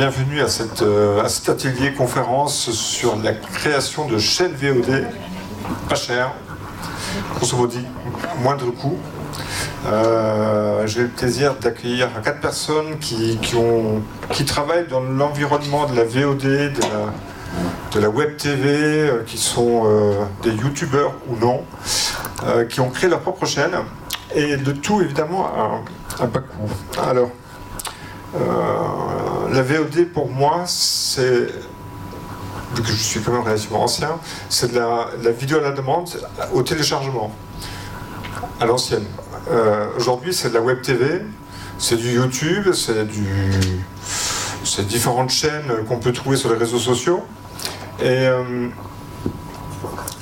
bienvenue à, cette, euh, cet atelier conférence sur la création de chaînes VOD pas cher, grosso modo, moindre coût. Euh, J'ai le plaisir d'accueillir quatre personnes qui, travaillent dans l'environnement de la VOD, de la, web TV, euh, qui sont des youtubeurs ou non, qui ont créé leur propre chaîne, et de tout évidemment à, à bas coût. Alors, la VOD pour moi, c'est vu que je suis quand même relativement ancien, c'est de la, vidéo à la demande au téléchargement, à l'ancienne. Euh, Aujourd'hui, c'est de la web TV, c'est du YouTube, c'est différentes chaînes qu'on peut trouver sur les réseaux sociaux. Et euh,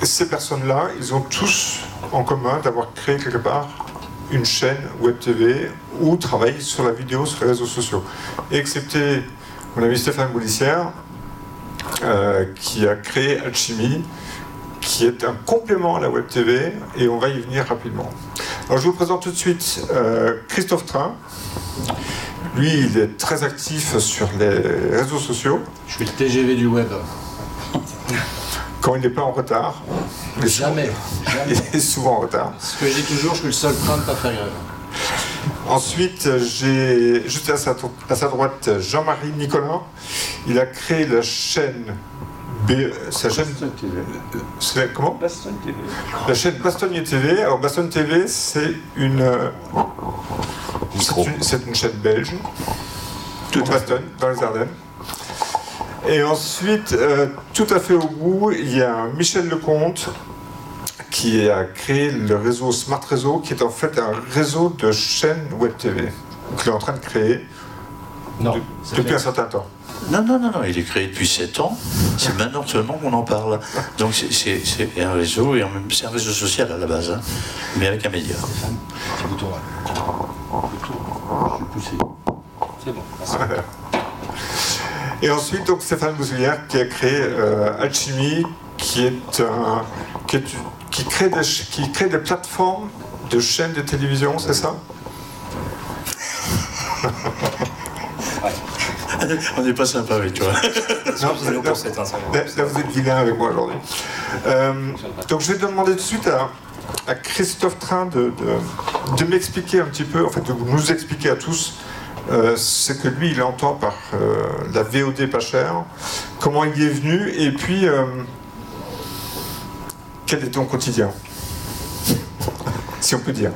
ces personnes-là, ils ont tous en commun d'avoir créé quelque part une chaîne web TV ou travaillent sur la vidéo sur les réseaux sociaux. Excepté mon ami Stéphane Boulissière, euh, qui a créé Alchemy, qui est un complément à la Web TV, et on va y venir rapidement. Alors je vous présente tout de suite euh, Christophe Train. Lui, il est très actif sur les réseaux sociaux. Je suis le TGV du web. Quand il n'est pas en retard. Il jamais, souvent, jamais. Il est souvent en retard. Ce que dis toujours, je suis le seul train de pas faire grève. Ensuite, j'ai juste à sa, à sa droite Jean-Marie Nicolas. Il a créé la chaîne B, sa chaîne TV. comment Baston TV. La chaîne Bastonnier TV. Alors Baston TV, c'est une c'est une, une, chaîne belge, tout Baston, dans les Ardennes. Et ensuite, euh, tout à fait au bout, il y a Michel Lecomte qui a créé le réseau Smart Réseau, qui est en fait un réseau de chaînes web TV qu'il est en train de créer non, de, depuis un certain temps. Non, non, non, non, il est créé depuis 7 ans. C'est maintenant seulement qu'on en parle. Donc c'est un réseau, et c'est un réseau social à la base, hein, mais avec un média. Petit bouton là. Je suis poussé. C'est bon. Et ensuite, donc, Stéphane Bousoulière qui a créé euh, Alchemy, qui est un. Qui, est, qui, crée des, qui crée des plateformes de chaînes de télévision, c'est ça? On n'est pas sympa avec toi. non, vous êtes, là, là, là, vous êtes vilain avec moi aujourd'hui. Euh, donc je vais demander tout de suite à, à Christophe Train de, de, de m'expliquer un petit peu, en fait de nous expliquer à tous euh, ce que lui il entend par euh, la VOD pas chère, comment il y est venu et puis euh, quel est ton quotidien? Si on peut dire.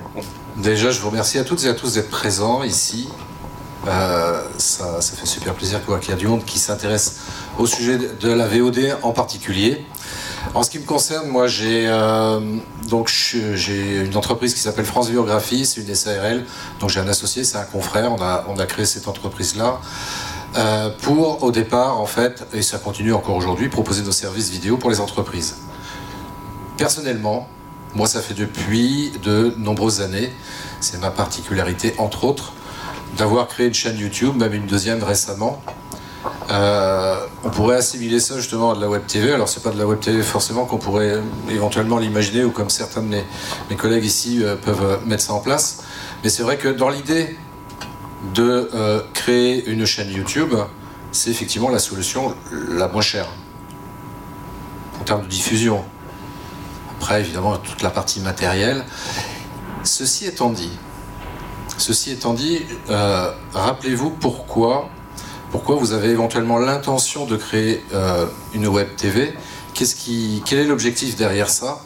Déjà, je vous remercie à toutes et à tous d'être présents ici. Ça, ça, fait super plaisir de voir qu'il y a du monde qui s'intéresse au sujet de la VOD en particulier. En ce qui me concerne, moi j'ai euh, j'ai une entreprise qui s'appelle France Biographie, c'est une SARL, donc j'ai un associé, c'est un confrère, on a, on créé cette entreprise là. Euh, pour au départ en fait, et ça continue encore aujourd'hui, proposer nos services vidéo pour les entreprises. Personnellement, moi ça fait depuis de nombreuses années, c'est ma particularité entre autres, d'avoir créé une chaîne YouTube, même une deuxième récemment. Euh, on pourrait assimiler ça justement à de la web TV. Alors c'est pas de la web TV forcément qu'on pourrait éventuellement l'imaginer ou comme certains de mes, collègues ici euh, peuvent mettre ça en place. Mais c'est vrai que dans l'idée de euh, créer une chaîne YouTube, c'est effectivement la solution la moins chère en termes de diffusion. Après évidemment toute la partie matérielle. Ceci étant dit, Ceci étant dit, euh, rappelez-vous pourquoi, pourquoi vous avez éventuellement l'intention de créer euh, une web TV. Quel est l'objectif derrière ça?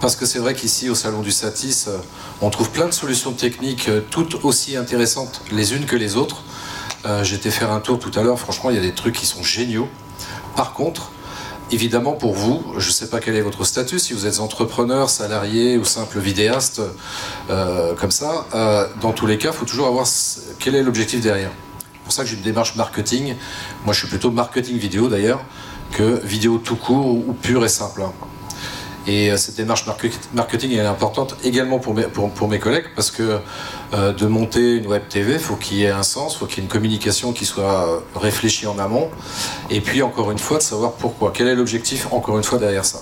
Parce que c'est vrai qu'ici, au Salon du Satis, euh, on trouve plein de solutions techniques toutes aussi intéressantes les unes que les autres. Euh, J'étais faire un tour tout à l'heure, franchement, il y a des trucs qui sont géniaux. Par contre, évidemment, pour vous, je ne sais pas quel est votre statut, si vous êtes entrepreneur, salarié ou simple vidéaste, euh, comme ça, euh, dans tous les cas, il faut toujours avoir quel est l'objectif derrière? C'est pour ça que j'ai une démarche marketing. Moi, je suis plutôt marketing vidéo d'ailleurs que vidéo tout court ou pure et simple. Et cette démarche marketing est importante également pour mes, pour, mes collègues parce que euh, de monter une web TV, il faut qu'il y ait un sens, il faut qu'il y ait une communication qui soit réfléchie en amont. Et puis encore une fois, de savoir pourquoi. Quel est l'objectif encore une fois derrière ça?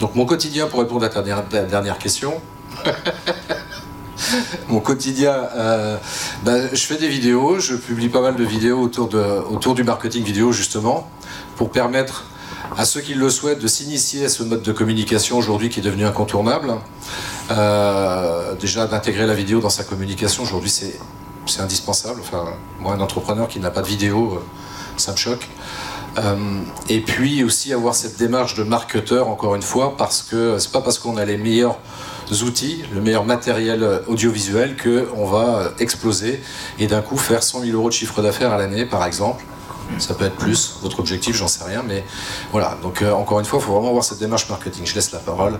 Donc mon quotidien, pour répondre à ta dernière question, mon quotidien, euh, bah, je fais des vidéos, je publie pas mal de vidéos autour, de, autour du marketing vidéo justement, pour permettre à ceux qui le souhaitent de s'initier à ce mode de communication aujourd'hui qui est devenu incontournable. Euh, déjà d'intégrer la vidéo dans sa communication aujourd'hui c'est c'est indispensable. Enfin, moi un entrepreneur qui n'a pas de vidéo, euh, ça me choque. Et puis aussi avoir cette démarche de marketeur encore une fois parce que c'est pas parce qu'on a les meilleurs outils, le meilleur matériel audiovisuel que on va exploser et d'un coup faire 100 000 euros de chiffre d'affaires à l'année par exemple. Ça peut être plus, votre objectif, j'en sais rien, mais voilà. Donc euh, encore une fois, il faut vraiment avoir cette démarche marketing. Je laisse la parole.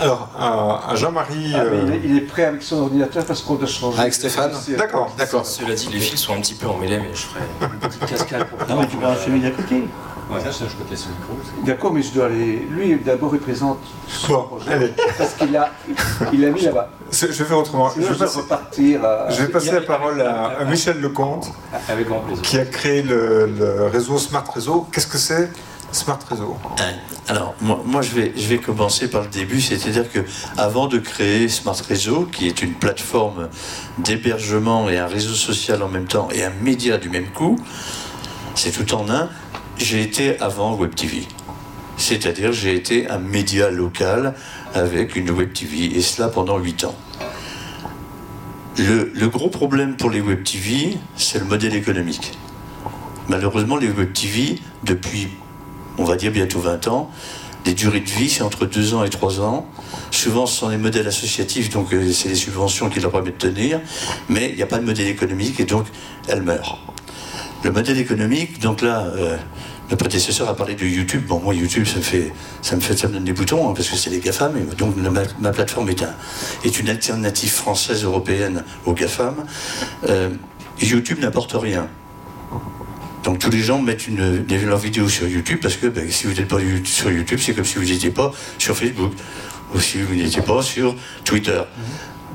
Alors, à, à Jean-Marie. Ah, il, euh, est, il est prêt avec son ordinateur parce qu'on doit changer. Avec Stéphane D'accord. D'accord. Cela dit, les fils sont un petit peu emmêlés, mais je ferai une petite cascade pour Non, mais tu vas celui d'à côté. Ouais. Ça, je peux laisser le micro. D'accord, mais je dois aller. Lui, d'abord, il présente son Bon, projet. allez. Parce qu'il a, il a mis là-bas. je vais faire autrement. Sinon, Je je vais vais, repartir. à- je vais passer la parole à, à Michel Lecomte, Avec grand plaisir. qui a créé le, le réseau Smart Réseau. Qu'est-ce que c'est Smart Réseau Hein, Alors, moi, moi, je, vais, je vais commencer par le début, c'est-à-dire que avant de créer Smart Réseau, qui est une plateforme d'hébergement et un réseau social en même temps et un média du même coup, c'est tout en un, j'ai été avant Web TV. C'est-à-dire, j'ai été un média local avec une Web TV, et cela pendant 8 ans. Le, gros problème pour les Web TV, c'est le modèle économique. Malheureusement, les Web TV, depuis on va dire bientôt 20 ans. Les durées de vie, c'est entre 2 ans et 3 ans. Souvent, ce sont des modèles associatifs, donc euh, c'est les subventions qui leur permettent de tenir, mais il n'y a pas de modèle économique et donc elles meurent. Le modèle économique, donc là, euh, le prédécesseur a parlé de YouTube. Bon, moi, YouTube, ça me fait, ça me, fait, ça me donne des boutons, hein, parce que c'est les GAFAM, et donc ma, ma plateforme est, un, est une alternative française européenne aux GAFAM. Euh, YouTube n'apporte rien. Donc tous les gens mettent une, leurs vidéos sur YouTube parce que ben, si vous n'êtes pas sur YouTube, c'est comme si vous n'étiez pas sur Facebook ou si vous n'étiez pas sur Twitter.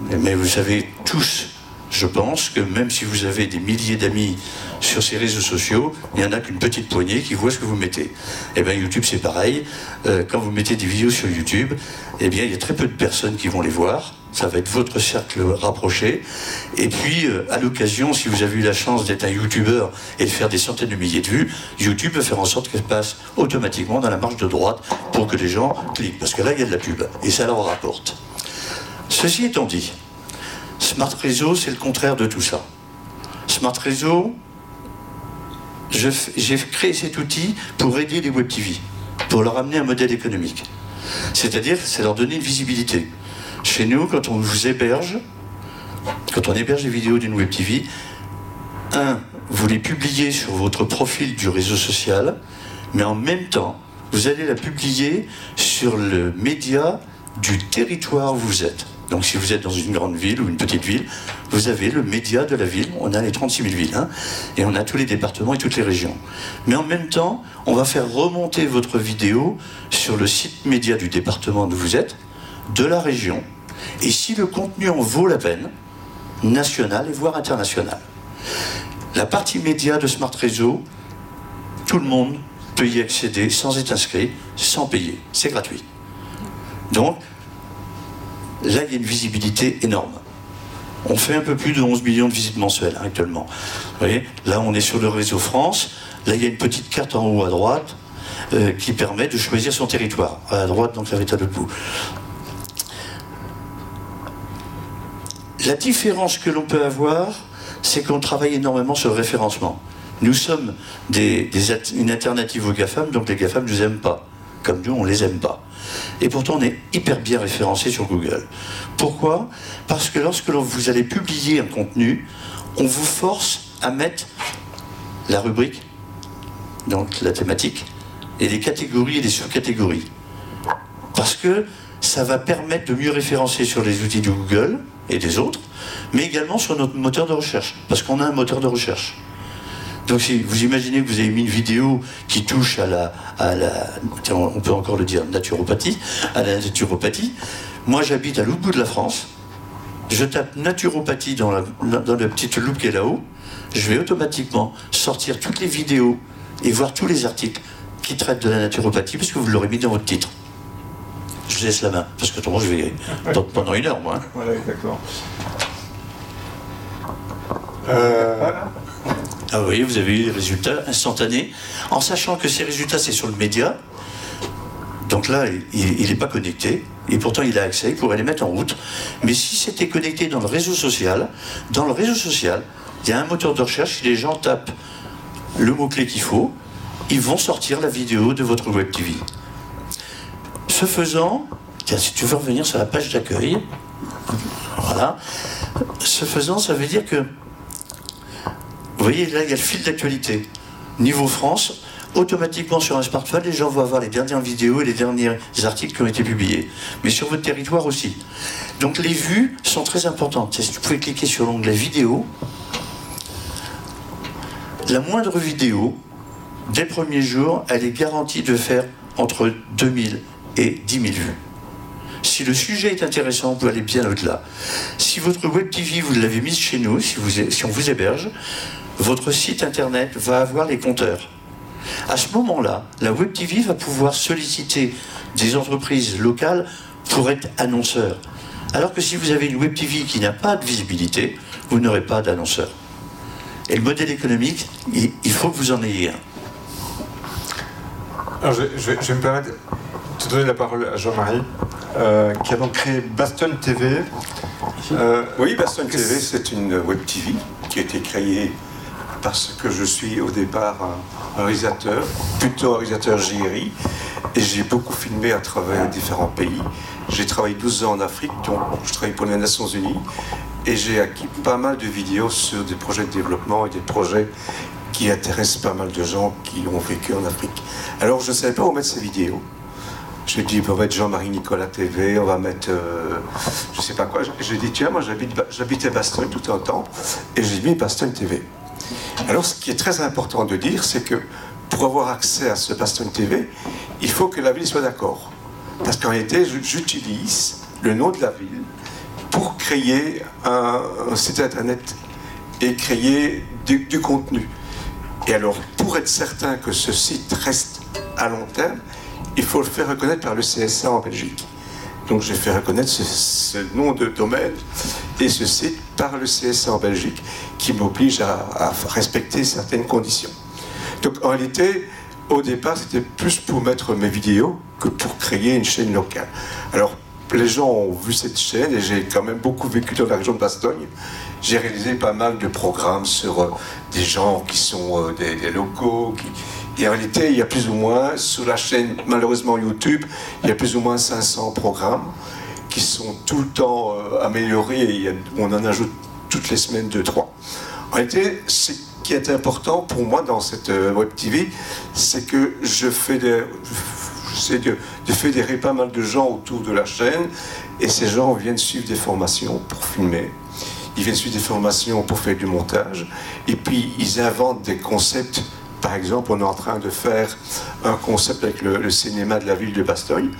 Mais, mais vous savez tous, je pense, que même si vous avez des milliers d'amis sur ces réseaux sociaux, il n'y en a qu'une petite poignée qui voit ce que vous mettez. Et bien YouTube c'est pareil. Euh, quand vous mettez des vidéos sur YouTube, eh bien il y a très peu de personnes qui vont les voir. Ça va être votre cercle rapproché. Et puis, euh, à l'occasion, si vous avez eu la chance d'être un YouTuber et de faire des centaines de milliers de vues, YouTube peut faire en sorte qu'elle passe automatiquement dans la marge de droite pour que les gens cliquent. Parce que là, il y a de la pub. Et ça leur rapporte. Ceci étant dit, Smart Réseau, c'est le contraire de tout ça. Smart Réseau, j'ai créé cet outil pour aider les Web TV, pour leur amener un modèle économique. C'est-à-dire, c'est leur donner une visibilité. Chez nous, quand on vous héberge, quand on héberge les vidéos d'une Web TV, un, vous les publiez sur votre profil du réseau social, mais en même temps, vous allez la publier sur le média du territoire où vous êtes. Donc si vous êtes dans une grande ville ou une petite ville, vous avez le média de la ville. On a les 36 000 villes, hein, et on a tous les départements et toutes les régions. Mais en même temps, on va faire remonter votre vidéo sur le site média du département où vous êtes, de la région, et si le contenu en vaut la peine, national et voire international. La partie média de Smart Réseau, tout le monde peut y accéder sans être inscrit, sans payer. C'est gratuit. Donc, là, il y a une visibilité énorme. On fait un peu plus de 11 millions de visites mensuelles hein, actuellement. Vous voyez, là, on est sur le réseau France. Là, il y a une petite carte en haut à droite euh, qui permet de choisir son territoire. À droite, donc, va être à l'autre bout. La différence que l'on peut avoir, c'est qu'on travaille énormément sur le référencement. Nous sommes une alternative aux GAFAM, donc les GAFAM ne nous aiment pas. Comme nous, on les aime pas. Et pourtant, on est hyper bien référencé sur Google. Pourquoi? Parce que lorsque vous allez publier un contenu, on vous force à mettre la rubrique, donc la thématique, et les catégories et les surcatégories. Parce que ça va permettre de mieux référencer sur les outils de Google et des autres, mais également sur notre moteur de recherche, parce qu'on a un moteur de recherche. Donc si vous imaginez que vous avez mis une vidéo qui touche à la, à la tiens, on peut encore le dire, naturopathie, à la naturopathie, moi j'habite à l'autre bout de la France, je tape naturopathie dans la, dans la petite loupe qui est là-haut, je vais automatiquement sortir toutes les vidéos et voir tous les articles qui traitent de la naturopathie, parce que vous l'aurez mis dans votre titre. je vous laisse la main, parce que autrement je vais pendant une heure, moi. hein. Voilà, exactement. Euh, Ah oui, vous avez eu les résultats instantanés, en sachant que ces résultats, c'est sur le média. Donc là, il n'est pas connecté, et pourtant il a accès, il pourrait les mettre en route. Mais si c'était connecté dans le réseau social, dans le réseau social, il y a un moteur de recherche, si les gens tapent le mot-clé qu'il faut, ils vont sortir la vidéo de votre web TV. Ce faisant, tiens, si tu veux revenir sur la page d'accueil, voilà. Ce faisant, ça veut dire que vous voyez, là, il y a le fil d'actualité. Niveau France, automatiquement sur un smartphone, les gens vont avoir les dernières vidéos et les derniers articles qui ont été publiés. Mais sur votre territoire aussi. Donc les vues sont très importantes. Si vous pouvez cliquer sur l'onglet vidéo, la moindre vidéo, dès le premier jour, elle est garantie de faire entre 2000 et 10 000 vues. Si le sujet est intéressant, vous aller bien au-delà. Si votre web TV, vous l'avez mise chez nous, si on vous héberge, votre site internet va avoir les compteurs. À ce moment-là, la Web TV va pouvoir solliciter des entreprises locales pour être annonceurs. Alors que si vous avez une Web TV qui n'a pas de visibilité, vous n'aurez pas d'annonceur. Et le modèle économique, il, faut que vous en ayez un. alors, je, je vais, je vais me permettre de donner la parole à Jean-Marie, euh, qui a donc créé Baston TV. Euh, Oui, Baston TV, c'est une web TV qui a été créée parce que je suis au départ un, réalisateur, plutôt un réalisateur JRI, et j'ai beaucoup filmé à travers différents pays. J'ai travaillé 12 ans en Afrique, donc je travaille pour les Nations Unies, et j'ai acquis pas mal de vidéos sur des projets de développement et des projets qui intéressent pas mal de gens qui ont vécu en Afrique. Alors je ne savais pas où mettre ces vidéos. J'ai dit, on va mettre Jean-Marie Nicolas TV, on va mettre, euh, je sais pas quoi. J'ai dit, tiens, moi j'habitais Bastogne tout un temps, et j'ai mis Bastogne TV. Alors, ce qui est très important de dire, c'est que pour avoir accès à ce Bastogne TV, il faut que la ville soit d'accord. Parce qu'en réalité, j'utilise le nom de la ville pour créer un, site internet et créer du, contenu. Et alors, pour être certain que ce site reste à long terme, il faut le faire reconnaître par le CSA en Belgique. Donc j'ai fait reconnaître ce nom de domaine et ce site par le CSA en Belgique qui m'oblige à, respecter certaines conditions. Donc en réalité, au départ, c'était plus pour mettre mes vidéos que pour créer une chaîne locale. Alors les gens ont vu cette chaîne et j'ai quand même beaucoup vécu dans la région de Bastogne. J'ai réalisé pas mal de programmes sur euh, des gens qui sont euh, des, locaux. Et en réalité, il y a plus ou moins, sur la chaîne, malheureusement YouTube, il y a plus ou moins 500 programmes qui sont tout le temps euh, améliorés et on en ajoute toutes les semaines deux, trois. En réalité, ce qui est important pour moi dans cette euh, web TV, c'est que je fais des, j'essaie de, de fédérer pas mal de gens autour de la chaîne et ces gens viennent suivre des formations pour filmer. Ils viennent suivre des formations pour faire du montage et puis ils inventent des concepts. Par exemple, on est en train de faire un concept avec le cinéma de la ville de Bastogne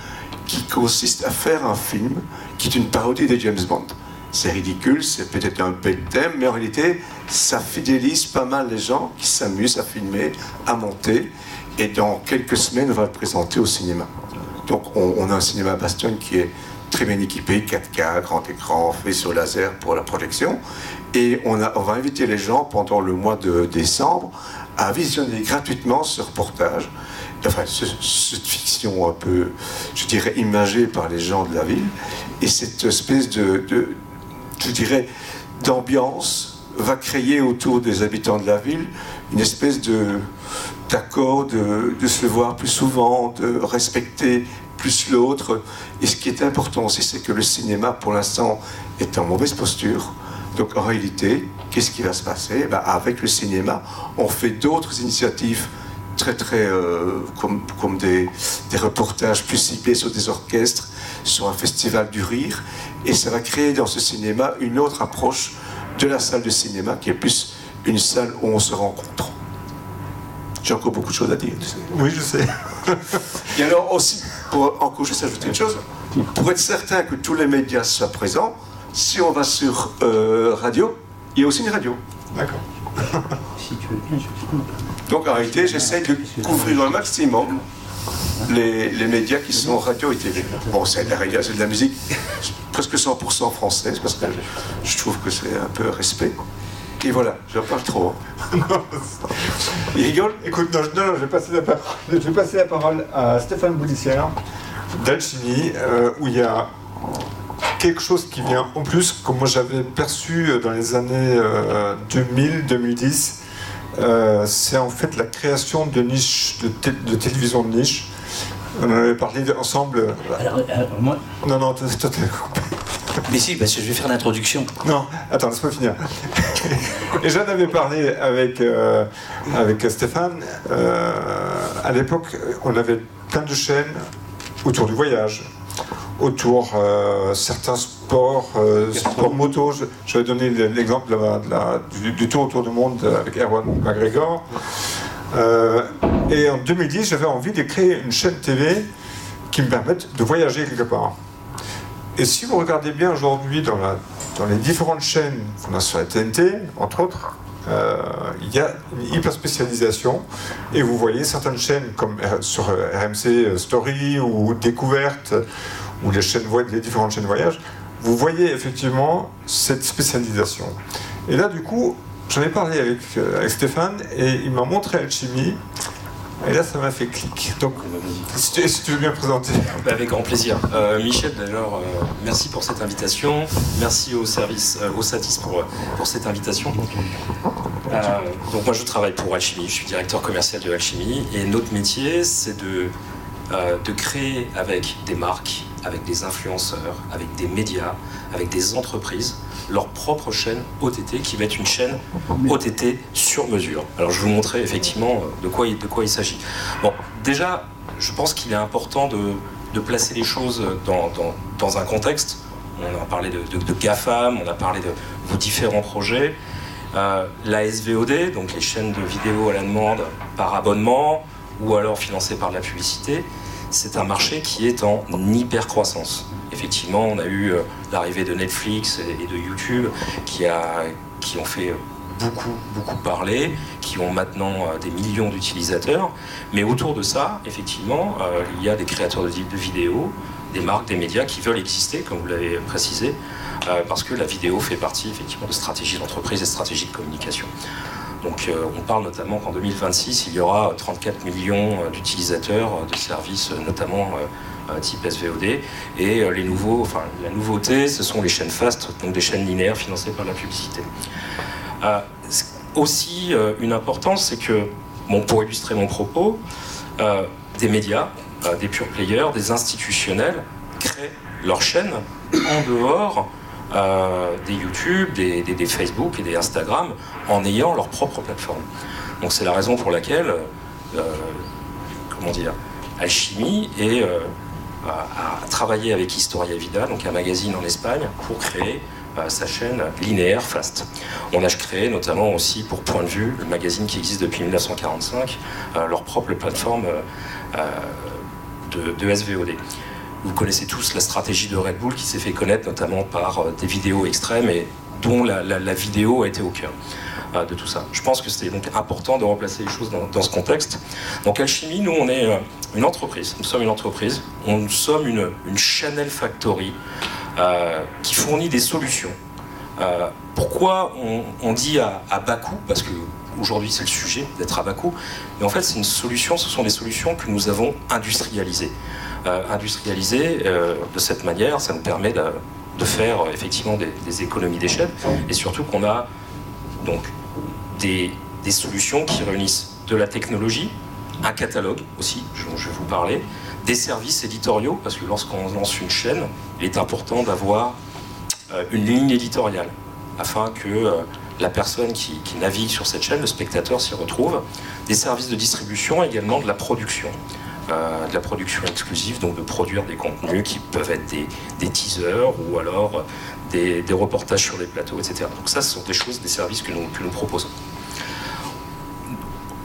qui consiste à faire un film qui est une parodie de James Bond. C'est ridicule, c'est peut-être un bête thème, mais en réalité, ça fidélise pas mal les gens qui s'amusent à filmer, à monter. Et dans quelques semaines, on va le présenter au cinéma. Donc, on, a un cinéma à Bastogne qui est très bien équipé, 4K, grand écran, faisceau laser pour la projection. Et on va inviter les gens pendant le mois de décembre à visionner gratuitement ce reportage, enfin ce- cette fiction un peu, je dirais, imagée par les gens de la ville. Et cette espèce de, de je dirais, d'ambiance va créer autour des habitants de la ville une espèce de d'accord de, de se voir plus souvent, de respecter plus l'autre. Et ce qui est important aussi, c'est que le cinéma, pour l'instant, est en mauvaise posture. Donc en réalité, qu'est-ce qui va se passer? Eh ben, Avec le cinéma, on fait d'autres initiatives très très euh, comme, comme des, des reportages plus ciblés sur des orchestres, sur un festival du rire, et ça va créer dans ce cinéma une autre approche de la salle de cinéma qui est plus une salle où on se rencontre. J'ai encore beaucoup de choses à dire. oui, je sais. Et alors aussi, pour encore juste ajouter une chose, pour être certain que tous les médias soient présents, si on va sur euh, radio, il y a aussi une radio. D'accord. Si tu veux bien, je Donc en réalité, j'essaie de couvrir un maximum les, les médias qui sont radio et télé. Bon, c'est de la radio, c'est de la musique presque 100% française parce que je trouve que c'est un peu respect. Et voilà, je parle trop. Il rigole Écoute, non, je- non, non, je, vais passer la parole, je vais passer la parole à Stéphane Boulissière d'Alchimie, euh, où il y a quelque chose qui vient en plus, comme moi j'avais perçu euh, dans les années 2000-2010. Euh, c'est en fait la création de niches, de, de télévision de niche. On en avait parlé ensemble. Alors, euh, moi, Non, non, toi, t'es coupé. Mais si, parce que je vais faire l'introduction. Non, attends, laisse-moi finir. Et j'en avais parlé avec, euh, avec Stéphane. Euh, à l'époque, on avait plein de chaînes autour du voyage, autour euh, certains sports, euh, sports moto. Je- J'avais donné l'exemple de de du, tour autour du monde avec Erwan McGregor. Euh, et en 2010, j'avais envie de créer une chaîne TV qui me permette de voyager quelque part. Et si vous regardez bien aujourd'hui dans, les différentes chaînes qu'on a sur la TNT, entre autres, euh, il y a une hyper spécialisation. Et vous voyez certaines chaînes comme sur RMC Story ou Découverte, ou les, les différentes chaînes voyage, vous voyez effectivement cette spécialisation. Et là, du coup, j'en ai parlé avec, euh, avec Stéphane et il m'a montré Alchimie. Et là, ça m'a fait clic. Donc, si tu, si tu veux bien présenter. Bah, Avec grand plaisir. Euh, Michel, d'ailleurs, euh, merci pour cette invitation. Merci au service, au Satis pour, pour cette invitation. Donc moi, je travaille pour Alchimie. Je suis directeur commercial de Alchimie. Et notre métier, c'est de, de créer avec des marques, avec des influenceurs, avec des médias, avec des entreprises, leur propre chaîne OTT qui va être une chaîne OTT sur mesure. Alors je vais vous montrer effectivement euh, de quoi de quoi il s'agit. Bon, déjà, je pense qu'il est important de, de placer les choses dans, dans- dans un contexte. On a parlé de, GAFAM, on a parlé de vos différents projets. Euh, la SVOD, donc les chaînes de vidéo à la demande par abonnement ou alors financées par de la publicité, c'est un marché qui est en hyper croissance. Effectivement, on a eu euh, l'arrivée de Netflix et de YouTube qui, a, qui ont fait beaucoup, beaucoup parler, qui ont maintenant euh, des millions d'utilisateurs. Mais autour de ça, effectivement, euh, il y a des créateurs de, vidéos, des marques, des médias qui veulent exister, comme vous l'avez précisé, parce que la vidéo fait partie effectivement de stratégies d'entreprise et stratégies de communication. Donc euh, on parle notamment qu'en 2026, il y aura 34 millions euh, d'utilisateurs euh, de services, euh, notamment euh, euh, type SVOD. Et euh, la nouveauté, ce sont les chaînes fast, donc des chaînes linéaires financées par la publicité. Euh, aussi, euh, une importance, c'est que, bon, pour illustrer mon propos, euh, des médias, euh, des pure players, des institutionnels créent leurs chaînes en dehors euh, des YouTube, des, Facebook et des Instagram en ayant leur propre plateforme. Donc c'est la raison pour laquelle, euh, comment dire, Alchimie est, euh, a, travaillé avec Historia Vida, donc un magazine en Espagne, pour créer euh, sa chaîne linéaire Fast. On a créé notamment aussi pour Point de Vue, le magazine qui existe depuis 1945, euh, leur propre plateforme de SVOD. Vous connaissez tous la stratégie de Red Bull qui s'est fait connaître notamment par euh, des vidéos extrêmes et dont la, vidéo a été au cœur euh, de tout ça. Je pense que c'était donc important de replacer les choses dans, ce contexte. Donc Alchimie, nous on est euh, une entreprise, nous sommes une entreprise, nous sommes une, Chanel Factory qui fournit des solutions. Euh, pourquoi on, dit à, bas coût Parce que aujourd'hui c'est le sujet d'être à bas coût, mais en fait c'est une solution, ce sont des solutions que nous avons industrialisées. Euh, industrialisées euh, de cette manière, ça nous permet de, faire euh, effectivement des, économies d'échelle et surtout qu'on a donc des, des solutions qui réunissent de la technologie, un catalogue aussi, dont je vais vous parler, des services éditoriaux, parce que lorsqu'on lance une chaîne, il est important d'avoir une ligne éditoriale, afin que euh, la personne qui, navigue sur cette chaîne, le spectateur s'y retrouve, des services de distribution, également de la production. Euh, de la production exclusive, donc de produire des contenus qui peuvent être des, teasers ou alors euh, des, reportages sur les plateaux, etc. Donc ça, ce sont des choses, des services que nous, nous proposons.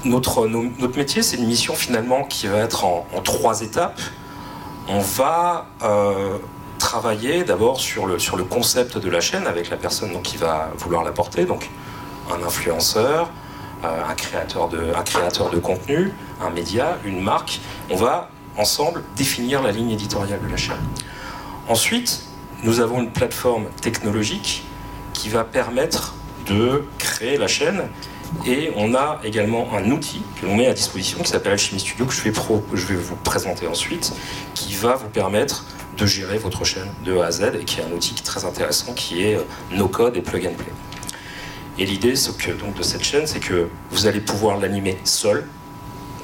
Notre, notre métier, c'est une mission finalement qui va être en, trois étapes. On va euh, travailler d'abord sur le, sur le concept de la chaîne avec la personne donc, qui va vouloir la porter, donc un influenceur, euh, un, créateur de, un créateur de contenu, un média, une marque. On va ensemble définir la ligne éditoriale de la chaîne. Ensuite, nous avons une plateforme technologique qui va permettre de créer la chaîne et on a également un outil que l'on met à disposition qui s'appelle Alchemy Studio que je vais, pro, je vais vous présenter ensuite qui va vous permettre de gérer votre chaîne de A à Z et qui est un outil très intéressant qui est euh, no code et plug and play. Et l'idée que, donc, de cette chaîne, c'est que vous allez pouvoir l'animer seul,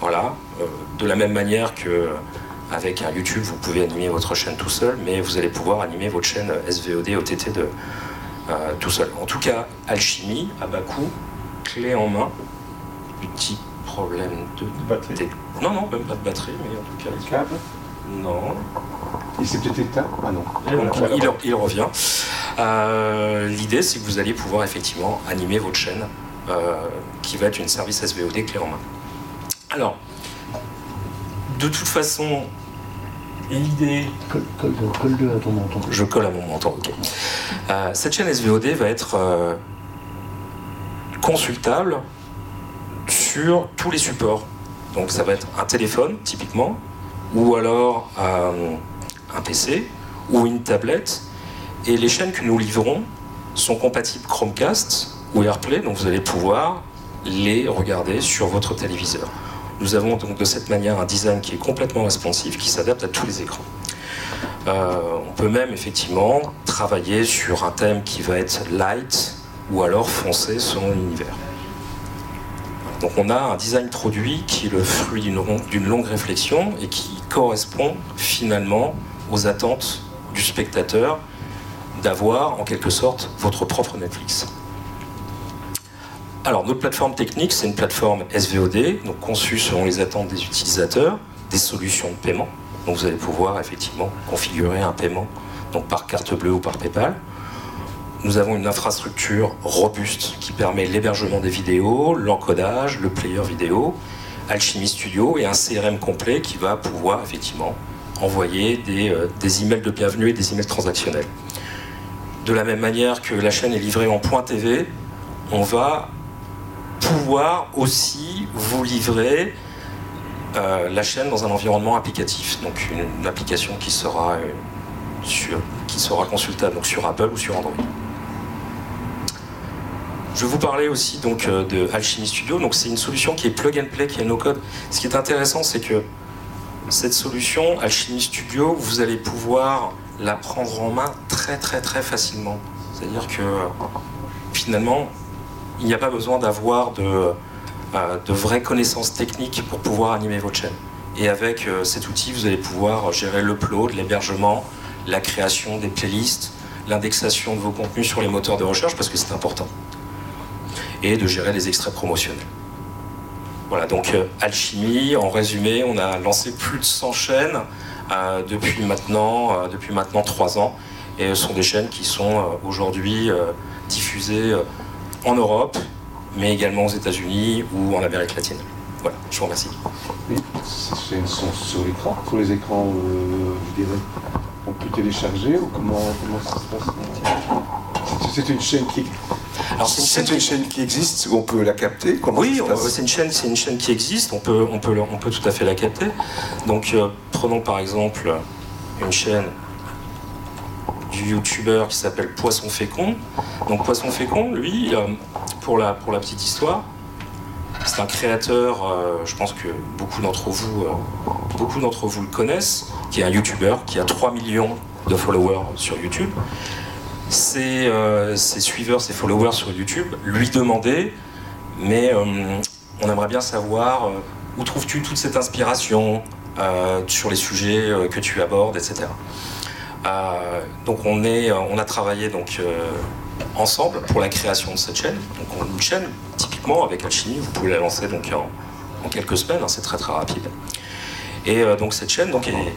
voilà, euh, de la même manière que avec un YouTube, vous pouvez animer votre chaîne tout seul, mais vous allez pouvoir animer votre chaîne SVOD, OTT de, euh, tout seul. En tout cas, alchimie, à bas coût, clé en main, petit problème de, batterie. Non, non, même pas de batterie, mais en tout cas. Le câble Non. Il s'est peut-être éteint Ah non. Donc, il, il, revient. Euh, L'idée, c'est que vous allez pouvoir effectivement animer votre chaîne, euh, qui va être une service SVOD clé en main. Alors, de toute façon, l'idée. Colle-le à ton menton. Je colle à mon menton, ok. Euh, cette chaîne SVOD va être euh, consultable sur tous les supports. Donc ça va être un téléphone, typiquement, ou alors euh, un PC, ou une tablette. Et les chaînes que nous livrons sont compatibles Chromecast ou AirPlay, donc vous allez pouvoir les regarder sur votre téléviseur. Nous avons donc de cette manière un design qui est complètement responsive, qui s'adapte à tous les écrans. Euh, on peut même effectivement travailler sur un thème qui va être light ou alors foncé selon l'univers. Donc on a un design produit qui est le fruit d'une longue réflexion et qui correspond finalement aux attentes du spectateur d'avoir en quelque sorte votre propre Netflix. Alors, notre plateforme technique, c'est une plateforme SVOD, donc conçue selon les attentes des utilisateurs, des solutions de paiement. Donc, vous allez pouvoir effectivement configurer un paiement donc par carte bleue ou par PayPal. Nous avons une infrastructure robuste qui permet l'hébergement des vidéos, l'encodage, le player vidéo, Alchemy Studio et un CRM complet qui va pouvoir effectivement envoyer des, euh, des emails de bienvenue et des emails transactionnels. De la même manière que la chaîne est livrée en point TV, on va pouvoir aussi vous livrer euh, la chaîne dans un environnement applicatif, donc une, application qui sera, euh, qui sera consultable donc sur Apple ou sur Android. Je vais vous parler aussi donc euh, de Alchemy Studio. C'est une solution qui est plug and play, qui est no code. Ce qui est intéressant, c'est que cette solution Alchemy Studio, vous allez pouvoir la prendre en main très très très facilement. C'est-à-dire que finalement, il n'y a pas besoin d'avoir de, euh, de, vraies connaissances techniques pour pouvoir animer votre chaîne. Et avec euh, cet outil, vous allez pouvoir gérer l'upload, l'hébergement, la création des playlists, l'indexation de vos contenus sur les moteurs de recherche, parce que c'est important. Et de gérer les extraits promotionnels. Voilà, donc euh, Alchimie, en résumé, on a lancé plus de 100 chaînes euh, depuis, maintenant, euh, depuis maintenant 3 ans. Et ce sont des chaînes qui sont aujourd'hui diffusées en Europe, mais également aux États-Unis ou en Amérique latine. Voilà, je vous remercie. Ces chaînes sont sur l'écran, sur les écrans, euh, je dirais, on peut télécharger ou comment, comment ça se passe? C'est une chaîne qui. Alors c'est une, chaîne, une chaîne qui existe on peut la capter comment Oui, c'est une chaîne, c'est une chaîne qui existe. On peut, on peut, on peut tout à fait la capter. Donc euh, prenons par exemple une chaîne du youtubeur qui s'appelle Poisson Fécond. Donc Poisson Fécond, lui, euh, pour, la, pour la petite histoire, c'est un créateur, euh, je pense que beaucoup d'entre vous, euh, beaucoup d'entre vous le connaissent, qui est un youtubeur qui a 3 millions de followers sur YouTube. Ses, ses suiveurs, ses followers sur YouTube lui demandaient, mais on aimerait bien savoir où trouves-tu toute cette inspiration sur les sujets que tu abordes, etc. Euh, donc on, est, on a travaillé donc, euh, ensemble pour la création de cette chaîne. Donc une chaîne, typiquement avec Alchimie, vous pouvez la lancer donc, en, quelques semaines, hein, c'est très très rapide. Et euh, donc cette chaîne donc, est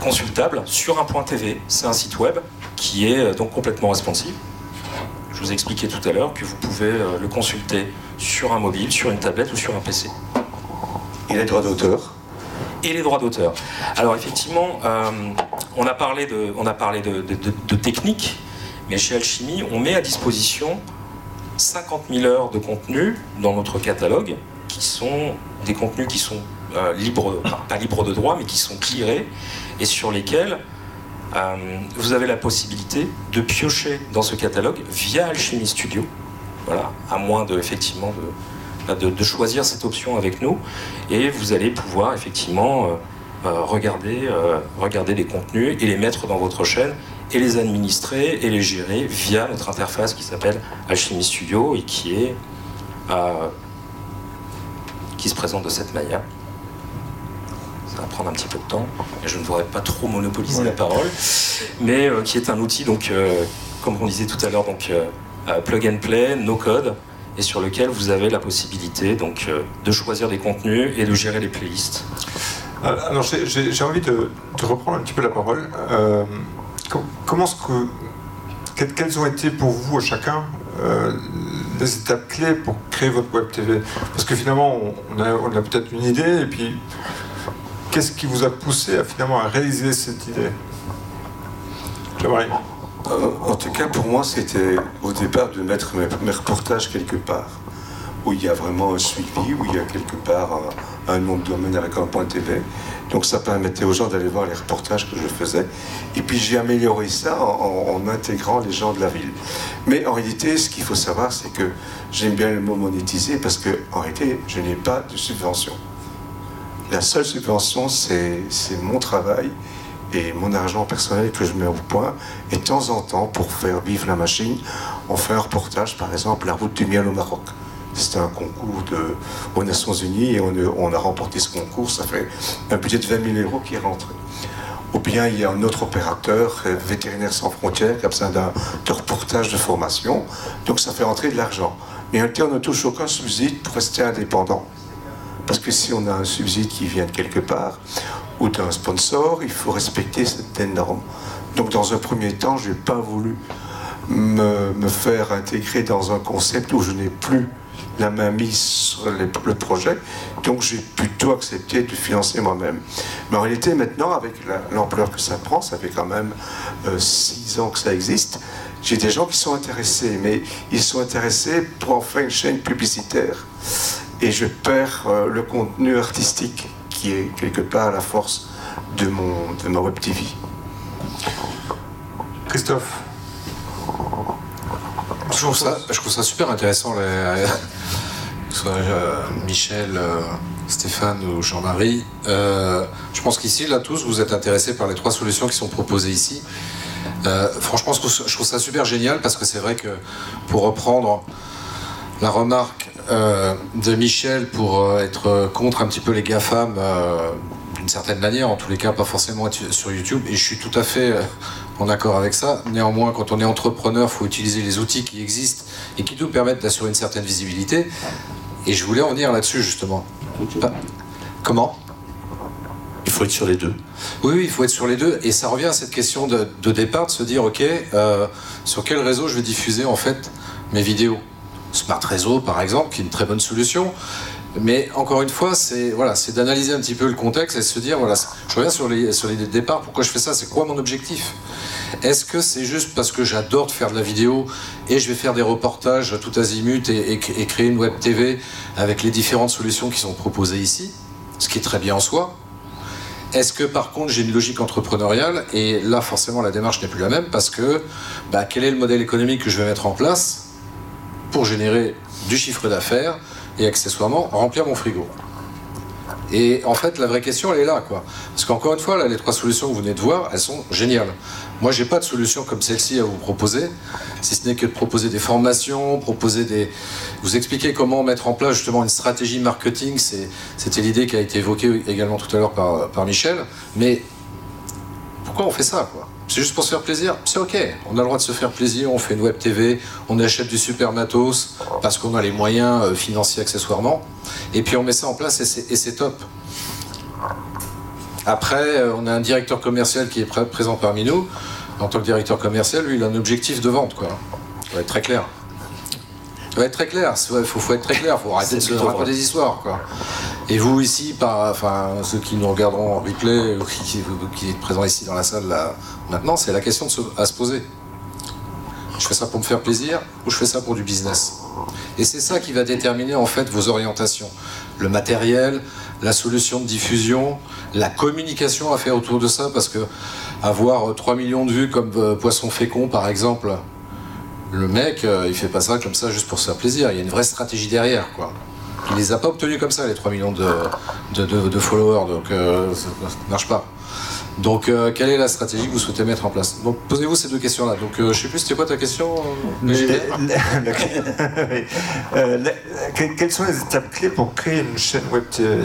consultable sur un point TV. C'est un site web qui est donc complètement responsive. Je vous ai expliqué tout à l'heure que vous pouvez le consulter sur un mobile, sur une tablette ou sur un PC. Et les droits d'auteur? Et les droits d'auteur. Alors effectivement, euh, on a parlé, de, on a parlé de, de, de, technique, mais chez Alchimie, on met à disposition 50 000 heures de contenu dans notre catalogue, qui sont des contenus qui sont euh, libres, pas libres de droit, mais qui sont clearés et sur lesquels euh, vous avez la possibilité de piocher dans ce catalogue via Alchemy Studio. Voilà, à moins de effectivement de, de, choisir cette option avec nous, et vous allez pouvoir effectivement euh, regarder, regarder les contenus et les mettre dans votre chaîne et les administrer et les gérer via notre interface qui s'appelle Alchemy Studio et qui est qui se présente de cette manière. Va prendre un petit peu de temps et je ne voudrais pas trop monopoliser la parole, mais euh, qui est un outil, donc, euh, comme on disait tout à l'heure, donc euh, plug and play, no code, et sur lequel vous avez la possibilité donc, de choisir des contenus et de gérer les playlists. Alors j'ai envie de, reprendre un petit peu la parole. comment ce que, quelles ont été pour vous chacun des étapes clés pour créer votre web TV Parce que finalement, on a, peut-être une idée, et puis qu'est-ce qui vous a poussé à finalement à réaliser cette idée euh, En tout cas, pour moi, c'était au départ de mettre mes, reportages quelque part, où il y a vraiment un suivi, où il y a quelque part un, nom de domaine avec un point TV. Donc ça permettait aux gens d'aller voir les reportages que je faisais. Et puis j'ai amélioré ça en, intégrant les gens de la ville. Mais en réalité, ce qu'il faut savoir, c'est que j'aime bien le mot monétiser parce que en réalité, je n'ai pas de subvention. La seule subvention, c'est mon travail et mon argent personnel que je mets au point. Et de temps en temps, pour faire vivre la machine, on fait un reportage, par exemple, la route du miel au Maroc. C'était un concours aux Nations Unies et on, a remporté ce concours. Ça fait un budget de 20 000 euros qui est rentré. Ou bien il y a un autre opérateur, Vétérinaire sans frontières, qui a besoin d'un reportage de formation. Donc ça fait rentrer de l'argent. Mais réalité, on ne touche aucun subside pour rester indépendant. Parce que si on a un subside qui vient de quelque part, ou d'un sponsor, il faut respecter cette norme. Donc dans un premier temps, je n'ai pas voulu me, me, faire intégrer dans un concept où je n'ai plus la main mise sur le projet, donc j'ai plutôt accepté de financer moi-même. Mais en réalité, maintenant, avec l'ampleur que ça prend, ça fait quand même euh, six ans que ça existe, j'ai des gens qui sont intéressés, mais ils sont intéressés pour en faire une chaîne publicitaire. Et je perds euh, le contenu artistique qui est quelque part la force de, mon, de ma web TV. Christophe je trouve, ça, je trouve ça super intéressant, les, que ce soit euh, Michel, euh, Stéphane ou Jean-Marie. Euh, je pense qu'ici, là, tous, vous êtes intéressés par les trois solutions qui sont proposées ici. franchement, je trouve ça super génial parce que c'est vrai que pour reprendre la remarque de Michel pour être contre un petit peu les GAFAM d'une certaine manière, en tous les cas pas forcément être sur YouTube, et je suis tout à fait en accord avec ça. Néanmoins, quand on est entrepreneur, il faut utiliser les outils qui existent et qui nous permettent d'assurer une certaine visibilité. Et je voulais en venir là-dessus, justement. comment? Il faut être sur les deux. Oui, oui, il faut être sur les deux. Et ça revient à cette question de, départ, de se dire, OK, euh, sur quel réseau je vais diffuser en fait mes vidéos? Smart Réseau, par exemple, qui est une très bonne solution. Mais encore une fois, c'est voilà, d'analyser un petit peu le contexte et se dire voilà, je reviens sur les sur les départs. Pourquoi je fais ça? C'est quoi mon objectif? Est-ce que c'est juste parce que j'adore faire de la vidéo et je vais faire des reportages tout azimut et, et, créer une web TV avec les différentes solutions qui sont proposées ici, ce qui est très bien en soi? Est-ce que par contre j'ai une logique entrepreneuriale et là forcément la démarche n'est plus la même parce que bah, quel est le modèle économique que je vais mettre en place? Pour générer du chiffre d'affaires et accessoirement remplir mon frigo. Et en fait, la vraie question, elle est là, quoi. Parce qu'encore une fois, les trois solutions que vous venez de voir, elles sont géniales. Moi, j'ai pas de solution comme celle-ci à vous proposer, si ce n'est que de proposer des formations, proposer des, vous expliquer comment mettre en place justement une stratégie marketing. C'était l'idée qui a été évoquée également tout à l'heure par, par Michel. Mais pourquoi on fait ça, quoi? C'est juste pour se faire plaisir, c'est ok. On a le droit de se faire plaisir, on fait une web TV, on achète du super matos parce qu'on a les moyens euh, financiers accessoirement. Et puis on met ça en place et c'est top. Après, euh, on a un directeur commercial qui est présent parmi nous. En tant que directeur commercial, lui, il a un objectif de vente, quoi. Ça va être très clair. Ça va être très clair. Il faut, être très clair. Il faut arrêter de se raconter des histoires, quoi. Et vous ici, par, enfin, ceux qui nous regarderont en replay ou qui, qui, êtes présents ici dans la salle là, maintenant, c'est la question à se poser. Je fais ça pour me faire plaisir ou je fais ça pour du business? Et c'est ça qui va déterminer en fait vos orientations. Le matériel, la solution de diffusion, la communication à faire autour de ça, parce que avoir 3 millions de vues comme euh, Poisson fécond par exemple, le mec, euh, il fait pas ça comme ça juste pour se faire plaisir. Il y a une vraie stratégie derrière, quoi. Il les a pas obtenus comme ça, les 3 millions de, followers, donc euh, ça ne marche pas. Donc, euh, quelle est la stratégie que vous souhaitez mettre en place Donc, posez-vous ces deux questions-là. Donc, euh, je sais plus, c'était quoi ta question euh, que- quelles sont les étapes clés pour créer une chaîne web TV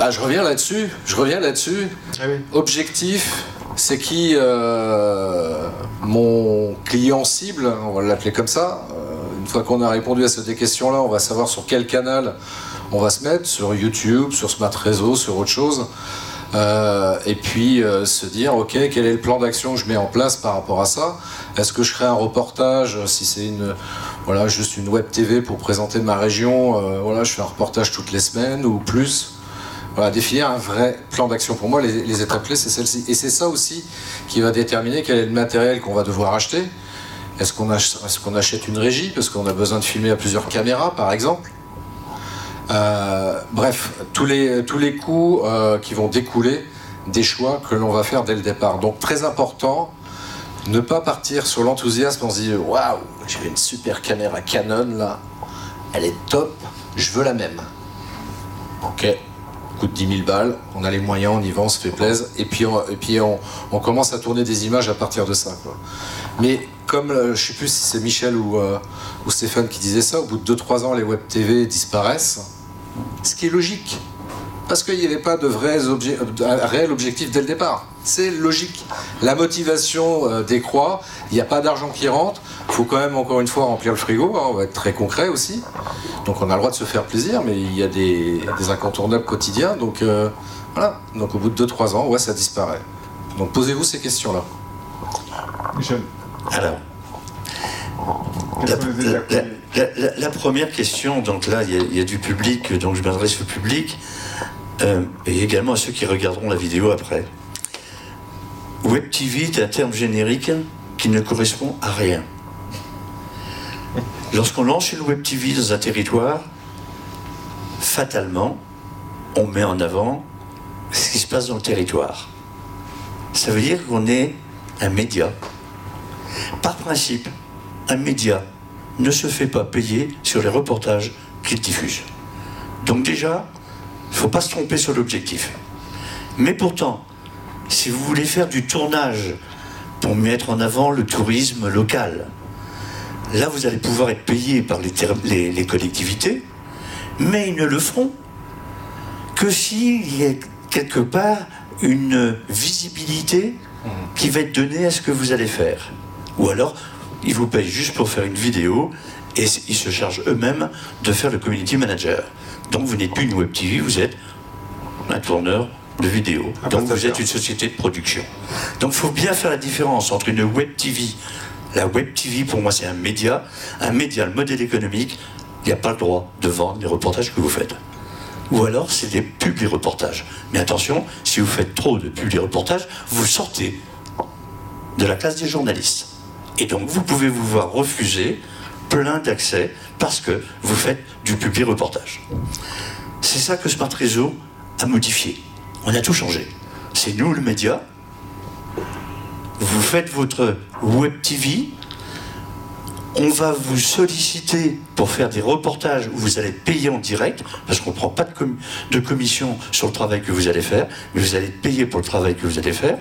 Ah, je reviens là-dessus. Je reviens là-dessus. Ah oui. Objectif, c'est qui euh, mon client cible, on va l'appeler comme ça. Euh, une fois qu'on a répondu à ces questions-là, on va savoir sur quel canal on va se mettre, sur YouTube, sur Smart Réseau, sur autre chose. Euh, et puis euh, se dire, ok, quel est le plan d'action que je mets en place par rapport à ça? Est-ce que je crée un reportage? Si c'est une, voilà, juste une web TV pour présenter ma région, euh, voilà, je fais un reportage toutes les semaines ou plus. Voilà, définir un vrai plan d'action. Pour moi, les, étapes clés, c'est celle-ci. Et c'est ça aussi qui va déterminer quel est le matériel qu'on va devoir acheter. Est-ce qu'on ach- est-ce qu'on achète une régie? Parce qu'on a besoin de filmer à plusieurs caméras, par exemple Euh, Bref, tous les, tous les coûts euh, qui vont découler des choix que l'on va faire dès le départ. Donc, très important, ne pas partir sur l'enthousiasme en se disant Waouh, j'ai une super caméra Canon là, elle est top, je veux la même. Ok, coûte 10 000 balles, on a les moyens, on y va, on se fait plaisir, et puis, on, et puis on, commence à tourner des images à partir de ça. Mais comme, euh, je sais plus si c'est Michel ou, ou Stéphane qui disait ça, au bout de 2-3 ans, les web TV disparaissent, ce qui est logique. Parce qu'il n'y avait pas de vrais obje- réel objectif dès le départ. C'est logique. La motivation euh, décroît, il n'y a pas d'argent qui rentre, il faut quand même encore une fois remplir le frigo, hein, on va être très concret aussi. Donc on a le droit de se faire plaisir, mais il y a des, des incontournables quotidiens. Donc euh, voilà, donc au bout de 2-3 ans, ouais, ça disparaît. Donc posez-vous ces questions-là. Michel, Alors, la, première question, donc là, il y, a- il y a du public, donc je m'adresse au public, euh, et également à ceux qui regarderont la vidéo après. Web TV est un terme générique qui ne correspond à rien. Lorsqu'on lance une Web TV dans un territoire, fatalement, on met en avant ce qui se passe dans le territoire. Ça veut dire qu'on est un média. Par principe, un média ne se fait pas payer sur les reportages qu'il diffuse. Donc déjà, il ne faut pas se tromper sur l'objectif. Mais pourtant, si vous voulez faire du tournage pour mettre en avant le tourisme local, là vous allez pouvoir être payé par les, ter- les- les collectivités, mais ils ne le feront que s'il y a quelque part une visibilité qui va être donnée à ce que vous allez faire. Ou alors, ils vous payent juste pour faire une vidéo et ils se chargent eux-mêmes de faire le community manager. Donc vous n'êtes plus une web TV, vous êtes un tourneur de vidéo. Un Donc vous êtes une société de production. Donc il faut bien faire la différence entre une web TV. La web TV, pour moi, c'est un média. Un média, le modèle économique, il n'y a pas le droit de vendre les reportages que vous faites. Ou alors, c'est des publi-reportages. Mais attention, si vous faites trop de publi-reportages, vous sortez de la classe des journalistes. Et donc, vous pouvez vous voir refuser plein d'accès parce que vous faites du publi-reportage. C'est ça que Smart Réseau a modifié. On a tout changé. C'est nous, le média. Vous faites votre web TV. On va vous solliciter pour faire des reportages où vous allez payé en direct, parce qu'on ne prend pas de, de commission sur le travail que vous allez faire, mais vous allez payé pour le travail que vous allez faire.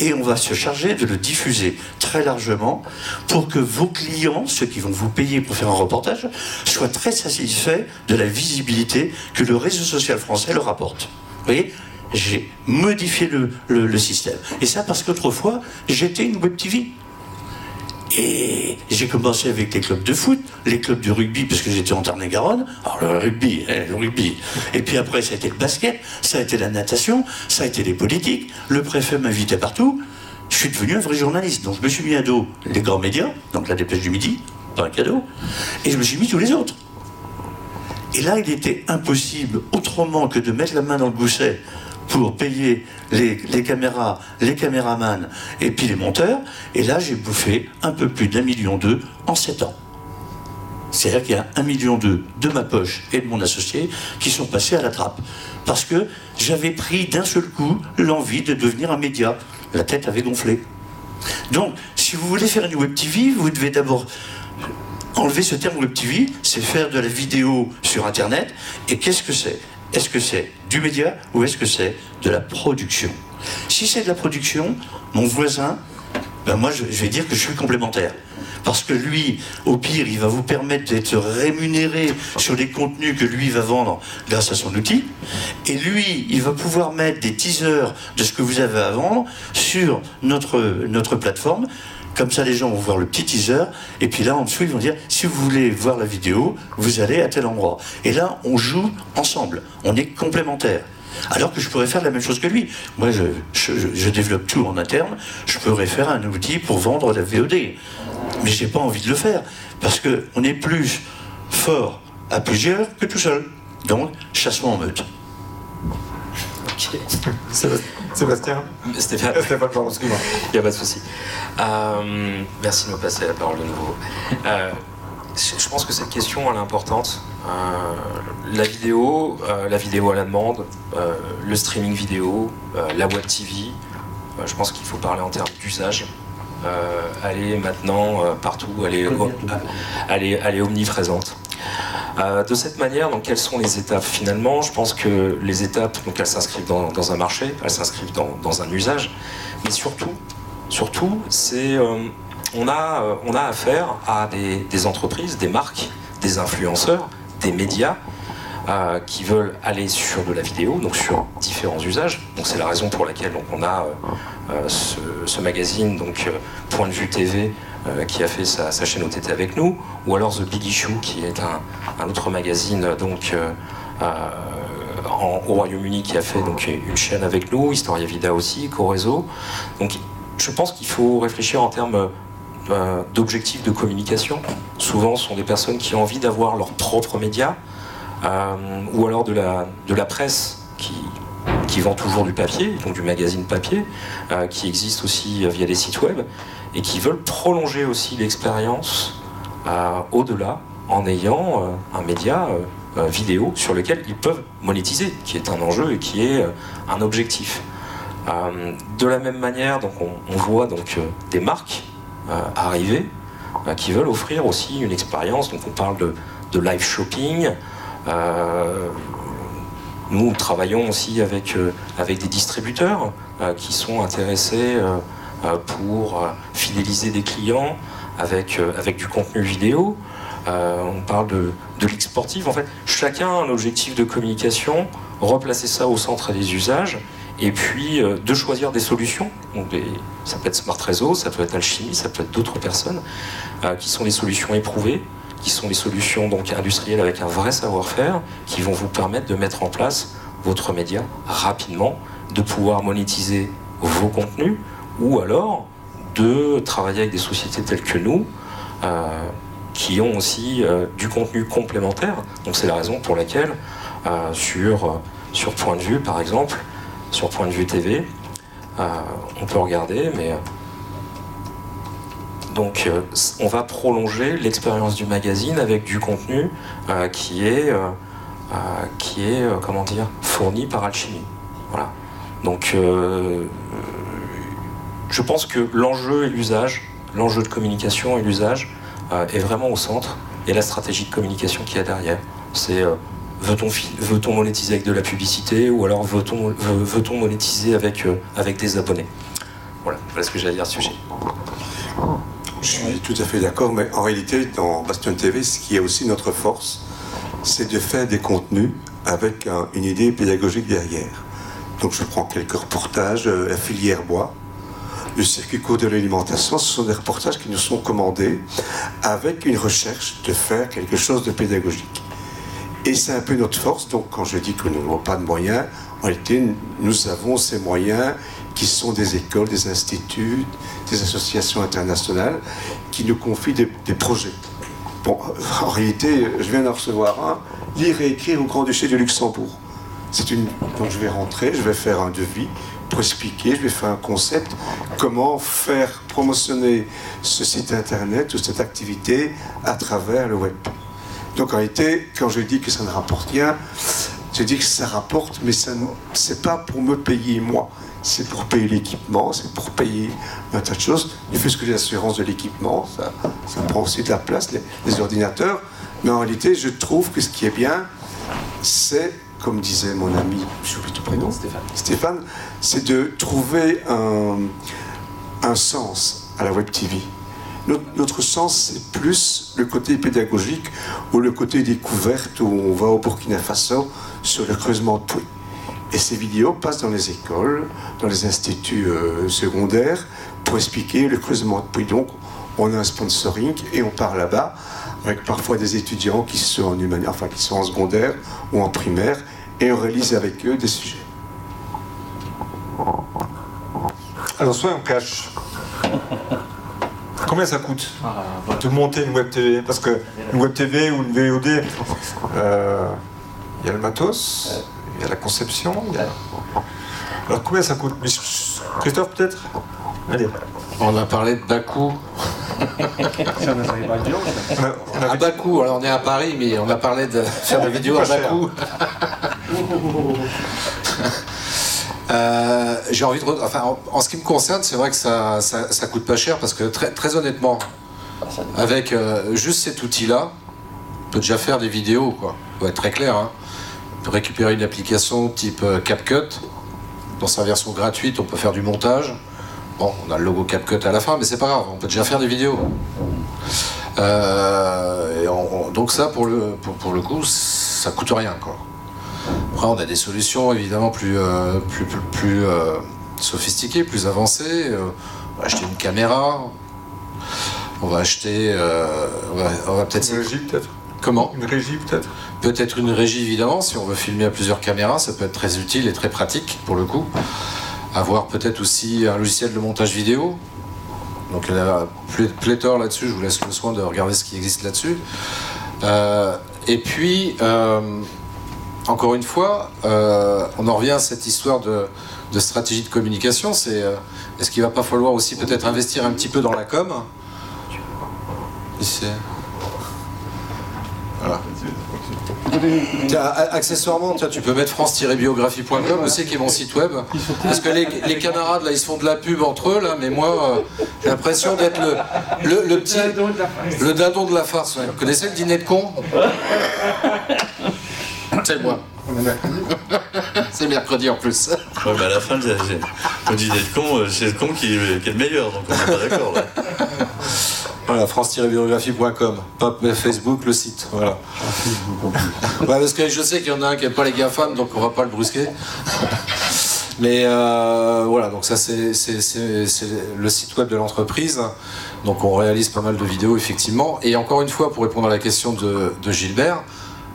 Et on va se charger de le diffuser très largement pour que vos clients, ceux qui vont vous payer pour faire un reportage, soient très satisfaits de la visibilité que le réseau social français leur apporte. Vous voyez J'ai modifié le, système. Et ça parce qu'autrefois, j'étais une web TV. Et j'ai commencé avec les clubs de foot, les clubs de rugby, parce que j'étais en Tarn-et-Garonne. Alors le rugby, hein, le rugby. Et puis après, ça a été le basket, ça a été la natation, ça a été les politiques. Le préfet m'invitait partout. Je suis devenu un vrai journaliste. Donc je me suis mis à dos les grands médias, donc la dépêche du midi, pas un cadeau. Et je me suis mis tous les autres. Et là, il était impossible, autrement que de mettre la main dans le gousset pour payer les, caméras, les caméramans et puis les monteurs. Et là, j'ai bouffé un peu plus d'un million d'eux en sept ans. C'est-à-dire qu'il y a un million d'eux de ma poche et de mon associé qui sont passés à la trappe. Parce que j'avais pris d'un seul coup l'envie de devenir un média. La tête avait gonflé. Donc, si vous voulez faire une web TV, vous devez d'abord enlever ce terme web TV, c'est faire de la vidéo sur Internet. Et qu'est-ce que c'est? Est-ce que c'est du média ou est-ce que c'est de la production? Si c'est de la production, mon voisin, ben moi je, vais dire que je suis complémentaire. Parce que lui, au pire, il va vous permettre d'être rémunéré sur les contenus que lui va vendre grâce à son outil. Et lui, il va pouvoir mettre des teasers de ce que vous avez à vendre sur notre plateforme. Comme ça, les gens vont voir le petit teaser. Et puis là, en dessous, ils vont dire, si vous voulez voir la vidéo, vous allez à tel endroit. Et là, on joue ensemble. On est complémentaires. Alors que je pourrais faire la même chose que lui. Moi, je, je, je développe tout en interne. Je pourrais faire un outil pour vendre la VOD. Mais j'ai pas envie de le faire. Parce qu'on est plus fort à plusieurs que tout seul. Donc, chassement en meute. Ok. Sébastien Stéphane, Stéphane, pardon, excuse-moi. il n'y a pas de souci. Euh, merci de me passer la parole de nouveau. Euh, je pense que cette question, elle est importante. Euh, la vidéo, euh, la vidéo à la demande, euh, le streaming vidéo, euh, la web TV, euh, je pense qu'il faut parler en termes d'usage. Euh, elle est maintenant euh, partout, elle est, elle est, elle est omniprésente. Euh, de cette manière, donc, quelles sont les étapes finalement? Je pense que les étapes, donc, elles s'inscrivent dans, un marché, elles s'inscrivent dans, un usage, mais surtout, surtout, c'est euh, on a euh, on a affaire à des, entreprises, des marques, des influenceurs, des médias qui veulent aller sur de la vidéo, donc sur différents usages. Donc c'est la raison pour laquelle on a ce, magazine, donc Point de vue TV, qui a fait sa, chaîne OTT avec nous, ou alors The Big Issue, qui est un, autre magazine donc euh, euh, au Royaume-Uni qui a fait donc une chaîne avec nous, Historia Vida aussi, Corezo. Donc je pense qu'il faut réfléchir en termes euh, d'objectifs de communication. Souvent, ce sont des personnes qui ont envie d'avoir leur propre média, euh, ou alors de la, presse qui, vend toujours du papier, donc du magazine papier, euh, qui existe aussi euh, via des sites web, et qui veulent prolonger aussi l'expérience euh, au-delà en ayant euh, un média euh, vidéo sur lequel ils peuvent monétiser, qui est un enjeu et qui est un objectif. De la même manière, donc on, voit donc des marques arriver qui veulent offrir aussi une expérience. Donc on parle de, live shopping. Nous travaillons aussi avec, avec des distributeurs qui sont intéressés pour euh, fidéliser des clients avec, euh, avec du contenu vidéo. Euh, on parle de, de ligue sportive. En fait, chacun a un objectif de communication, replacer ça au centre des usages, et puis euh, de choisir des solutions. Ça peut être Smart Réseau, ça peut être Alchimie, ça peut être d'autres personnes, euh, qui sont des solutions éprouvées, qui sont des solutions donc industrielles avec un vrai savoir-faire, qui vont vous permettre de mettre en place votre média rapidement, de pouvoir monétiser vos contenus, ou alors de travailler avec des sociétés telles que nous, euh, qui ont aussi euh, du contenu complémentaire. Donc c'est la raison pour laquelle euh, sur, sur Point de vue, par exemple, sur Point de vue TV, on peut regarder, mais donc on va prolonger l'expérience du magazine avec du contenu qui est qui est comment dire fourni par Alchimie. Voilà. Donc je pense que l'enjeu et l'usage, l'enjeu de communication et l'usage euh, est vraiment au centre et la stratégie de communication qu'il y a derrière. C'est euh, veut-on veut-on monétiser avec de la publicité ou alors veut-on veut- monétiser avec euh, avec des abonnés? Voilà, voilà ce que à dire à ce sujet. Je suis tout à fait d'accord, mais en réalité, dans Bastion TV, ce qui est aussi notre force, c'est de faire des contenus avec un- une idée pédagogique derrière. Donc je prends quelques reportages, la filière bois, le circuit court de l'alimentation, ce sont des reportages qui nous sont commandés avec une recherche de faire quelque chose de pédagogique. Et c'est un peu notre force, donc quand je dis que nous n'avons pas de moyens, en réalité, nous avons ces moyens qui sont des écoles, des instituts, des associations internationales qui nous confient des, projets. Bon, en réalité, je viens d'en recevoir un, lire et écrire au Grand-Duché de Luxembourg. c'est une. Donc je vais rentrer, je vais faire un devis pour expliquer, je vais faire un concept, comment faire promotionner ce site internet ou cette activité à travers le web. Donc en réalité, quand je dis que ça ne rapporte rien, je dis que ça rapporte, mais ce n'est pas pour me payer moi. C'est pour payer l'équipement, c'est pour payer un tas de choses. Il fait que l'assurance de l'équipement, ça, ça, prend aussi de la place, les ordinateurs. Mais en réalité, je trouve que ce qui est bien, c'est comme disait mon ami, j'oublie ton prénom, Stéphane, Stéphane c'est de trouver un, un, sens à la Web TV. Notre, notre sens, c'est plus le côté pédagogique ou le côté découverte où on va au Burkina Faso sur le creusement de puits. Et ces vidéos passent dans les écoles, dans les instituts euh, secondaires pour expliquer le creusement de puits. Donc, on a un sponsoring et on part là-bas avec parfois des étudiants qui sont en enfin qui sont en secondaire ou en primaire, et on réalise avec eux des sujets. Alors soyons cash. Combien ça coûte de monter une web TV Parce que une web TV ou une VOD, il euh, y a le matos, il y a la conception. Alors combien ça coûte? Christophe peut-être? On a parlé de Bakou. à Bakou, alors on est à Paris, mais on a parlé de faire des vidéos à Bakou. euh, J'ai envie de. Enfin, en, en, ce qui me concerne, c'est vrai que ça, ça, ça, coûte pas cher parce que très, très honnêtement, avec euh, juste cet outil-là, on peut déjà faire des vidéos, quoi. On être très clair. Hein. On peut récupérer une application type euh, CapCut. Dans sa version gratuite, on peut faire du montage. Bon, on a le logo CapCut à la fin, mais c'est pas grave, on peut déjà faire des vidéos. Euh, et on, on, donc ça, pour le, pour, pour, le coup, ça coûte rien. Quoi. Après, on a des solutions évidemment plus, euh, plus, plus, plus euh, sophistiquées, plus avancées. On va acheter une caméra, on va acheter... on va, on va peut-être... Une régie peut-être? Comment? Une régie peut-être? Peut-être une régie évidemment, si on veut filmer à plusieurs caméras, ça peut être très utile et très pratique pour le coup avoir peut-être aussi un logiciel de montage vidéo. Donc il y a pléthore là-dessus, je vous laisse le soin de regarder ce qui existe là-dessus. Euh, et puis, euh, encore une fois, euh, on en revient à cette histoire de, de stratégie de communication, c'est est-ce qu'il va pas falloir aussi peut-être investir un petit peu dans la com? Ici. Voilà. Tiens, accessoirement, tiens, tu peux mettre france-biographie.com aussi, qui est mon site web. Parce que les, les, camarades, là, ils se font de la pub entre eux, là, mais moi, euh, j'ai l'impression d'être le, le, le, petit. Le dindon de la farce. Ouais. Vous connaissez le dîner de con? C'est moi. c'est mercredi en plus. Ouais, mais à la fin, le dîner de con, c'est le con qui, qui, est le meilleur, donc on n'est pas d'accord. Voilà, france-biographie.com, pas Facebook, le site. Voilà. ouais, parce que je sais qu'il y en a un qui n'aime pas les GAFAM, donc on va pas le brusquer. Mais euh, voilà, donc ça c'est le site web de l'entreprise. Donc on réalise pas mal de vidéos effectivement. Et encore une fois, pour répondre à la question de, de Gilbert,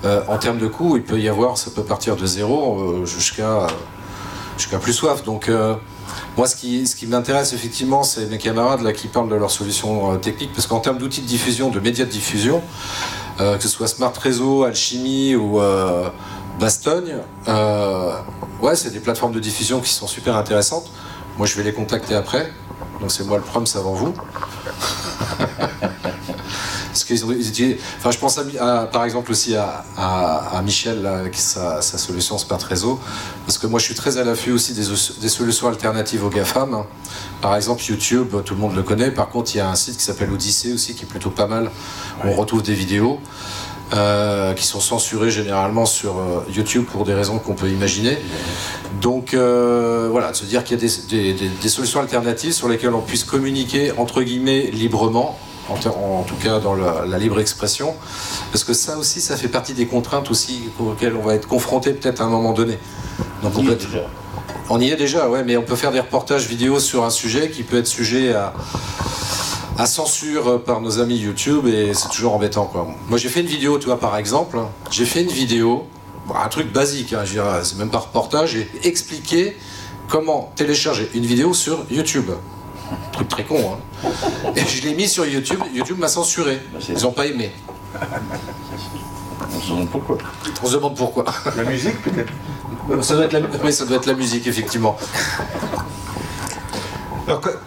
euh, en termes de coûts, il peut y avoir, ça peut partir de zéro euh, jusqu'à jusqu'à plus soif. Donc moi, ce qui, ce qui m'intéresse effectivement, c'est mes camarades là qui parlent de leurs solutions euh, techniques, parce qu'en termes d'outils de diffusion, de médias de diffusion, euh, que ce soit Smart Réseau, Alchimie ou euh, Bastogne, ouais, c'est des plateformes de diffusion qui sont super intéressantes. Moi, je vais les contacter après. Donc, c'est moi le proms avant vous. Qu'ils ont, enfin, je pense à, à, par exemple aussi à, Michel là, avec sa, sa, solution Smart Réseau, parce que moi je suis très à l'affût aussi des, des, solutions alternatives aux GAFAM. Par exemple YouTube, tout le monde le connaît. Par contre, il y a un site qui s'appelle Odyssée aussi, qui est plutôt pas mal. Où on retrouve des vidéos. Euh, qui sont censurées généralement sur euh, YouTube pour des raisons qu'on peut imaginer. Donc euh, voilà, de se dire qu'il y a des, des, des, solutions alternatives sur lesquelles on puisse communiquer entre guillemets librement en, en, tout cas dans la, la, libre expression, parce que ça aussi, ça fait partie des contraintes aussi auxquelles on va être confronté peut-être à un moment donné. Donc on, peut être, on y est déjà, ouais, mais on peut faire des reportages vidéo sur un sujet qui peut être sujet à, à censure par nos amis YouTube et c'est toujours embêtant quoi. Moi j'ai fait une vidéo, tu vois par exemple, j'ai fait une vidéo, bon, un truc basique, hein, c'est même pas reportage, j'ai expliqué comment télécharger une vidéo sur YouTube. Truc très con, hein. Et je l'ai mis sur YouTube, YouTube m'a censuré. Ils n'ont pas aimé. On se demande pourquoi. On se demande pourquoi. La musique peut-être Ça doit être la, oui, ça doit être la musique, effectivement. Alors, que-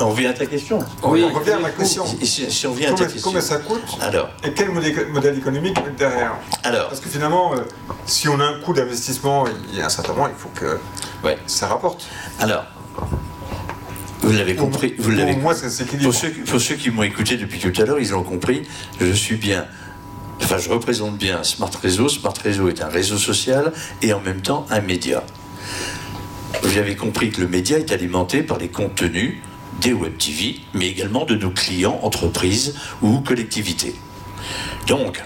On revient à ta question. Oui, on revient à la question. Si, si- si on revient à ta Combien, question. combien ça coûte Alors, et quel modèle, économique derrière alors, Parce que finalement, euh, si on a un coût d'investissement, il y a un certain moment, il faut que ouais. ça rapporte. Alors, vous l'avez compris, vous pour l'avez moi, ça s'équilibre. Pour ceux, pour ceux qui m'ont écouté depuis tout à l'heure, ils l'ont compris, je suis bien, enfin je représente bien Smart Réseau. Smart Réseau est un réseau social et en même temps un média. Vous avez compris que le média est alimenté par les contenus des web TV, mais également de nos clients, entreprises ou collectivités. Donc,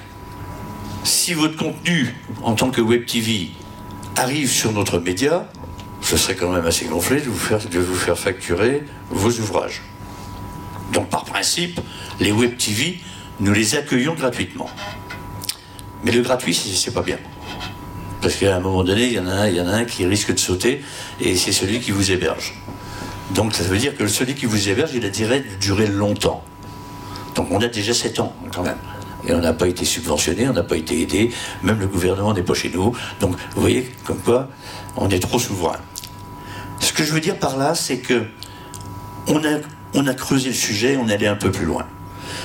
si votre contenu en tant que web TV arrive sur notre média, je serais quand même assez gonflé de vous faire, de vous faire facturer vos ouvrages. Donc par principe, les web TV, nous les accueillons gratuitement. Mais le gratuit, c'est pas bien. Parce qu'à un moment donné, il y, en a un, y en a un qui risque de sauter, et c'est celui qui vous héberge. Donc ça veut dire que celui qui vous héberge, il a de durer longtemps. Donc on a déjà 7 ans quand même. Et on n'a pas été subventionné, on n'a pas été aidé, même le gouvernement n'est pas chez nous. Donc vous voyez comme quoi on est trop souverain. Ce que je veux dire par là, c'est que on a, creusé le sujet, on est allé un peu plus loin.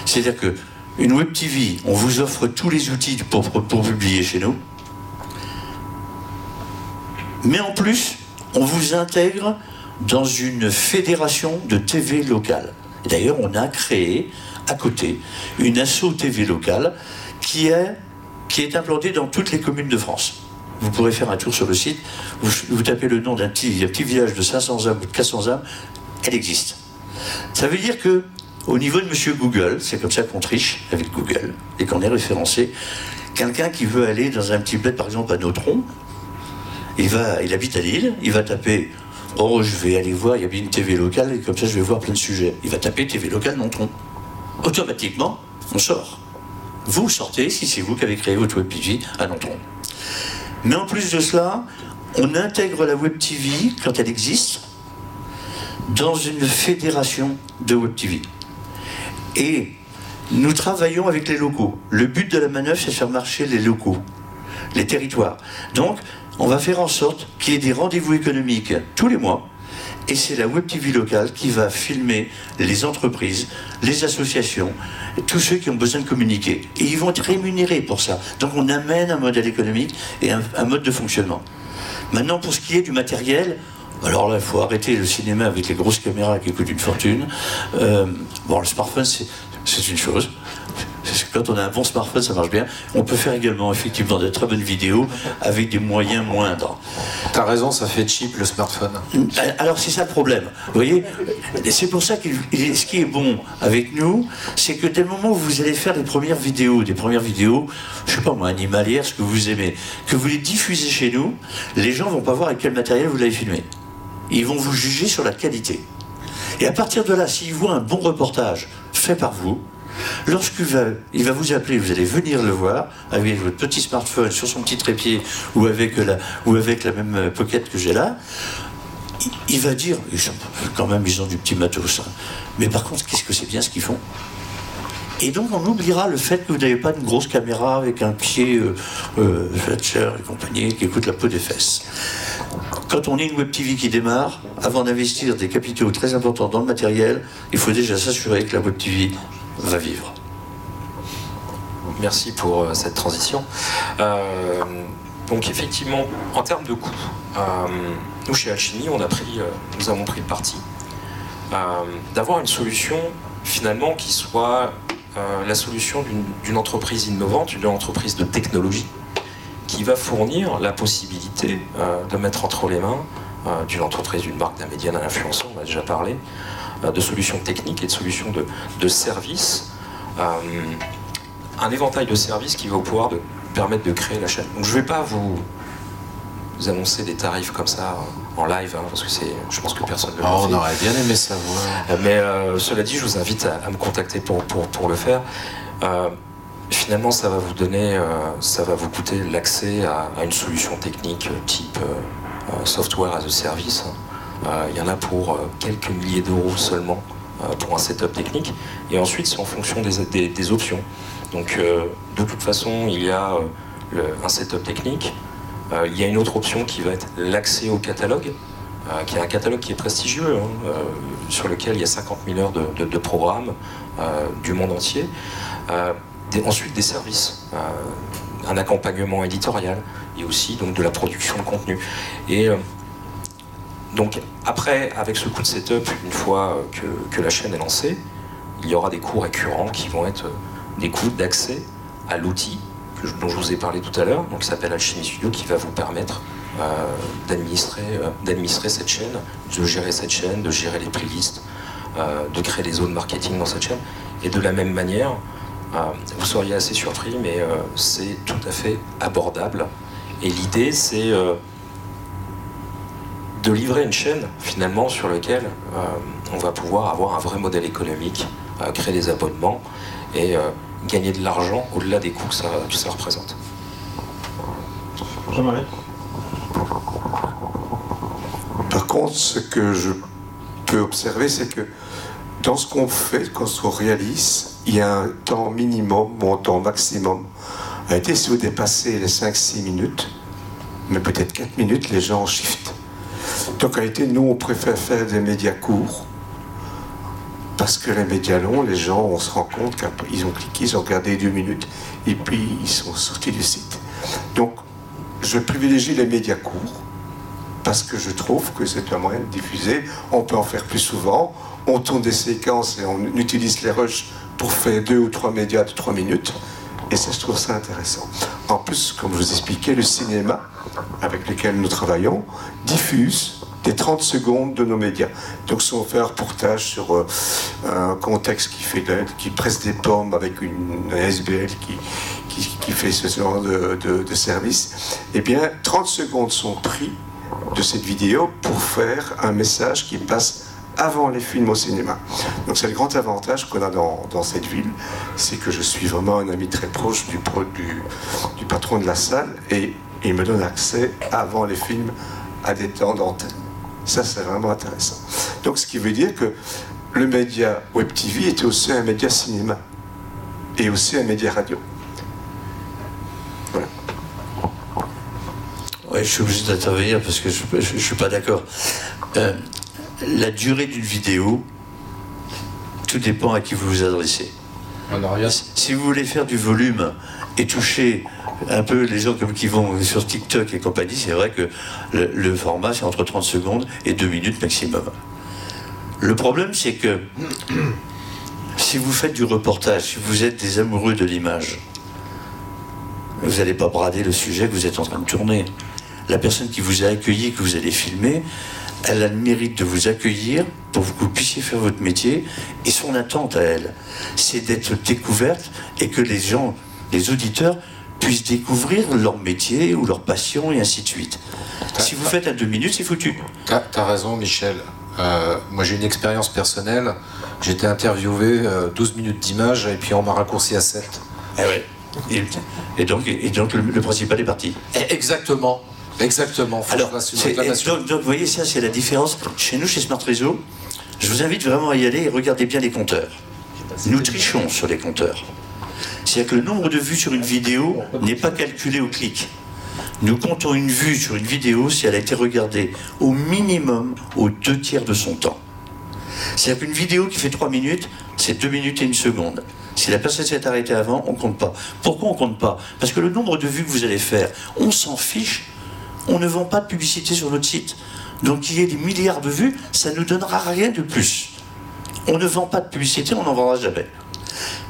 C'est-à-dire que une web TV, on vous offre tous les outils pour, publier chez nous. Mais en plus, on vous intègre dans une fédération de TV locale. D'ailleurs, on a créé à côté une asso TV locale qui est implantée dans toutes les communes de France. Vous pourrez faire un tour sur le site, vous, tapez le nom d'un petit, petit village de 500 âmes ou de 400 âmes, elle existe. Ça veut dire que au niveau de Monsieur Google, c'est comme ça qu'on triche avec Google et qu'on est référencé. Quelqu'un qui veut aller dans un petit bled, par exemple à Nautron, il, va, il habite à Lille, il va taper Oh, je vais aller voir, il y a bien une TV locale, et comme ça je vais voir plein de sujets. Il va taper TV locale Nontron. Automatiquement, on sort. Vous sortez si c'est vous qui avez créé votre web TV à Nontron. Mais en plus de cela, on intègre la web TV, quand elle existe, dans une fédération de web TV. Et nous travaillons avec les locaux. Le but de la manœuvre, c'est de faire marcher les locaux, les territoires. Donc, on va faire en sorte qu'il y ait des rendez-vous économiques tous les mois. Et c'est la Web TV locale qui va filmer les entreprises, les associations, tous ceux qui ont besoin de communiquer. Et ils vont être rémunérés pour ça. Donc on amène un modèle économique et un, mode de fonctionnement. Maintenant, pour ce qui est du matériel, alors là, il faut arrêter le cinéma avec les grosses caméras qui coûtent une fortune. Euh, bon, le smartphone, c'est une chose. Quand on a un bon smartphone, ça marche bien. On peut faire également effectivement de très bonnes vidéos avec des moyens moindres. T'as raison, ça fait cheap le smartphone. Alors c'est ça le problème. Vous voyez, c'est pour ça que ce qui est bon avec nous, c'est que dès le moment où vous allez faire des premières vidéos, des premières vidéos, je sais pas moi, animalières, ce que vous aimez, que vous les diffusez chez nous, les gens vont pas voir avec quel matériel vous l'avez filmé. Ils vont vous juger sur la qualité. Et à partir de là, s'ils voient un bon reportage fait par vous, lorsqu'il va, il va vous appeler, vous allez venir le voir avec votre petit smartphone sur son petit trépied ou avec la, même euh, pocket que j'ai là, il- va dire, quand même, ils ont du petit matos. hein. Mais par contre, qu'est-ce que c'est bien ce qu'ils font? Et donc on oubliera le fait que vous n'avez pas une grosse caméra avec un pied euh, euh, Fletcher et compagnie qui coûte la peau des fesses. Quand on est une web TV qui démarre, avant d'investir des capitaux très importants dans le matériel, il faut déjà s'assurer que la web TV va vivre. Merci pour euh, cette transition. Euh, donc effectivement, en termes de coûts, euh, nous chez Alchimie, on a pris, nous avons pris le parti d'avoir une solution finalement qui soit la solution d'une- entreprise innovante, d'une entreprise de technologie, qui va fournir la possibilité de mettre entre les mains d'une entreprise, d'une marque, d'un média, d'un influenceur, on a déjà parlé, de solutions techniques et de solutions de, de services. euh, un éventail de services qui va pouvoir de, permettre de créer la chaîne. Donc je ne vais pas vous, vous annoncer des tarifs comme ça euh, en live, hein, parce que c'est, je pense que personne ne le fait. on aurait bien aimé savoir. Euh, Mais euh, cela dit, je vous invite à, à me contacter pour, pour, pour le faire. Euh, finalement, ça va vous donner, euh, ça va vous coûter l'accès à, à une solution technique euh, type euh, euh, software as a service. Euh, Il y en a pour euh, quelques milliers d'euros seulement euh, pour un setup technique. Et ensuite, c'est en fonction des options. Donc de toute façon, il y a un setup technique. il y a une autre option qui va être l'accès au catalogue, qui est un catalogue qui est prestigieux, hein, sur lequel il y a 50 000 heures de, programmes du monde entier. ensuite, des services, un accompagnement éditorial et aussi donc, de la production de contenu. Et donc après, avec ce coup de setup, une fois que, la chaîne est lancée, il y aura des coûts récurrents qui vont être des coûts d'accès à l'outil dont je vous ai parlé tout à l'heure, qui s'appelle Alchemy Studio, qui va vous permettre euh, euh, d'administrer cette chaîne, de gérer cette chaîne, de gérer les playlists, euh, de créer des zones marketing dans cette chaîne. Et de la même manière, vous seriez assez surpris, mais c'est tout à fait abordable. Et l'idée, c'est de livrer une chaîne finalement sur laquelle euh, on va pouvoir avoir un vrai modèle économique, euh, créer des abonnements et euh, gagner de l'argent au-delà des coûts que ça, que ça représente. Jean-Marie? Par contre, ce que je peux observer, c'est que dans ce qu'on fait, quand on réalise, il y a un temps minimum ou un temps maximum. A été si vous dépassez les 5-6 minutes, mais peut-être 4 minutes, les gens shiftent. Donc, en réalité, nous, on préfère faire des médias courts. Parce que les médias longs, les gens, on se rend compte qu'ils ont cliqué, ils ont regardé deux minutes, et puis ils sont sortis du site. Donc, je privilégie les médias courts, parce que je trouve que c'est un moyen de diffuser. On peut en faire plus souvent. On tourne des séquences et on utilise les rushs pour faire deux ou trois médias de trois minutes. Et ça, je trouve ça intéressant. En plus, comme je vous expliquais, le cinéma avec lequel nous travaillons diffuse des 30 secondes de nos médias. Donc, si on fait un reportage sur euh, un contexte qui, presse des pommes avec une, SBL qui, fait ce genre de, service, eh bien, 30 secondes sont pris de cette vidéo pour faire un message qui passe avant les films au cinéma. Donc c'est le grand avantage qu'on a dans, dans, cette ville, c'est que je suis vraiment un ami très proche du, du, patron de la salle et il me donne accès avant les films à des temps d'antenne. Ça, c'est vraiment intéressant. Donc, ce qui veut dire que le média Web TV était aussi un média cinéma et aussi un média radio. Voilà. Ouais, je suis obligé d'intervenir parce que je ne suis pas d'accord. Euh, la durée d'une vidéo, tout dépend à qui vous vous adressez. Si vous voulez faire du volume et toucher un peu les gens comme qui vont sur TikTok et compagnie, c'est vrai que le, format c'est entre 30 secondes et 2 minutes maximum. Le problème c'est que si vous faites du reportage, si vous êtes des amoureux de l'image, vous n'allez pas brader le sujet que vous êtes en train de tourner. La personne qui vous a accueilli, que vous allez filmer, elle a le mérite de vous accueillir pour que vous puissiez faire votre métier. Et son attente à elle, c'est d'être découverte et que les gens, les auditeurs, puissent découvrir leur métier ou leur passion et ainsi de suite. Si vous faites à deux minutes, c'est foutu. T'as as raison, Michel. Euh, moi, j'ai une expérience personnelle. J'étais interviewé 12 euh, minutes d'image et puis on m'a raccourci à 7. Eh ouais. et, donc, et donc le, principal est parti. Eh, exactement. Exactement. Alors, donc, donc, vous voyez, ça, c'est la différence. Chez nous, chez Smart Réseau, je vous invite vraiment à y aller et regardez bien les compteurs. Nous trichons sur les compteurs. C'est-à-dire que le nombre de vues sur une vidéo n'est pas calculé au clic. Nous comptons une vue sur une vidéo si elle a été regardée au minimum aux deux tiers de son temps. C'est-à-dire qu'une vidéo qui fait trois minutes, c'est deux minutes et une seconde. Si la personne s'est arrêtée avant, on compte pas. Pourquoi on compte pas? Parce que le nombre de vues que vous allez faire, on s'en fiche. On ne vend pas de publicité sur notre site. Donc qu'il y ait des milliards de vues, ça ne nous donnera rien de plus. On ne vend pas de publicité, on n'en vendra jamais.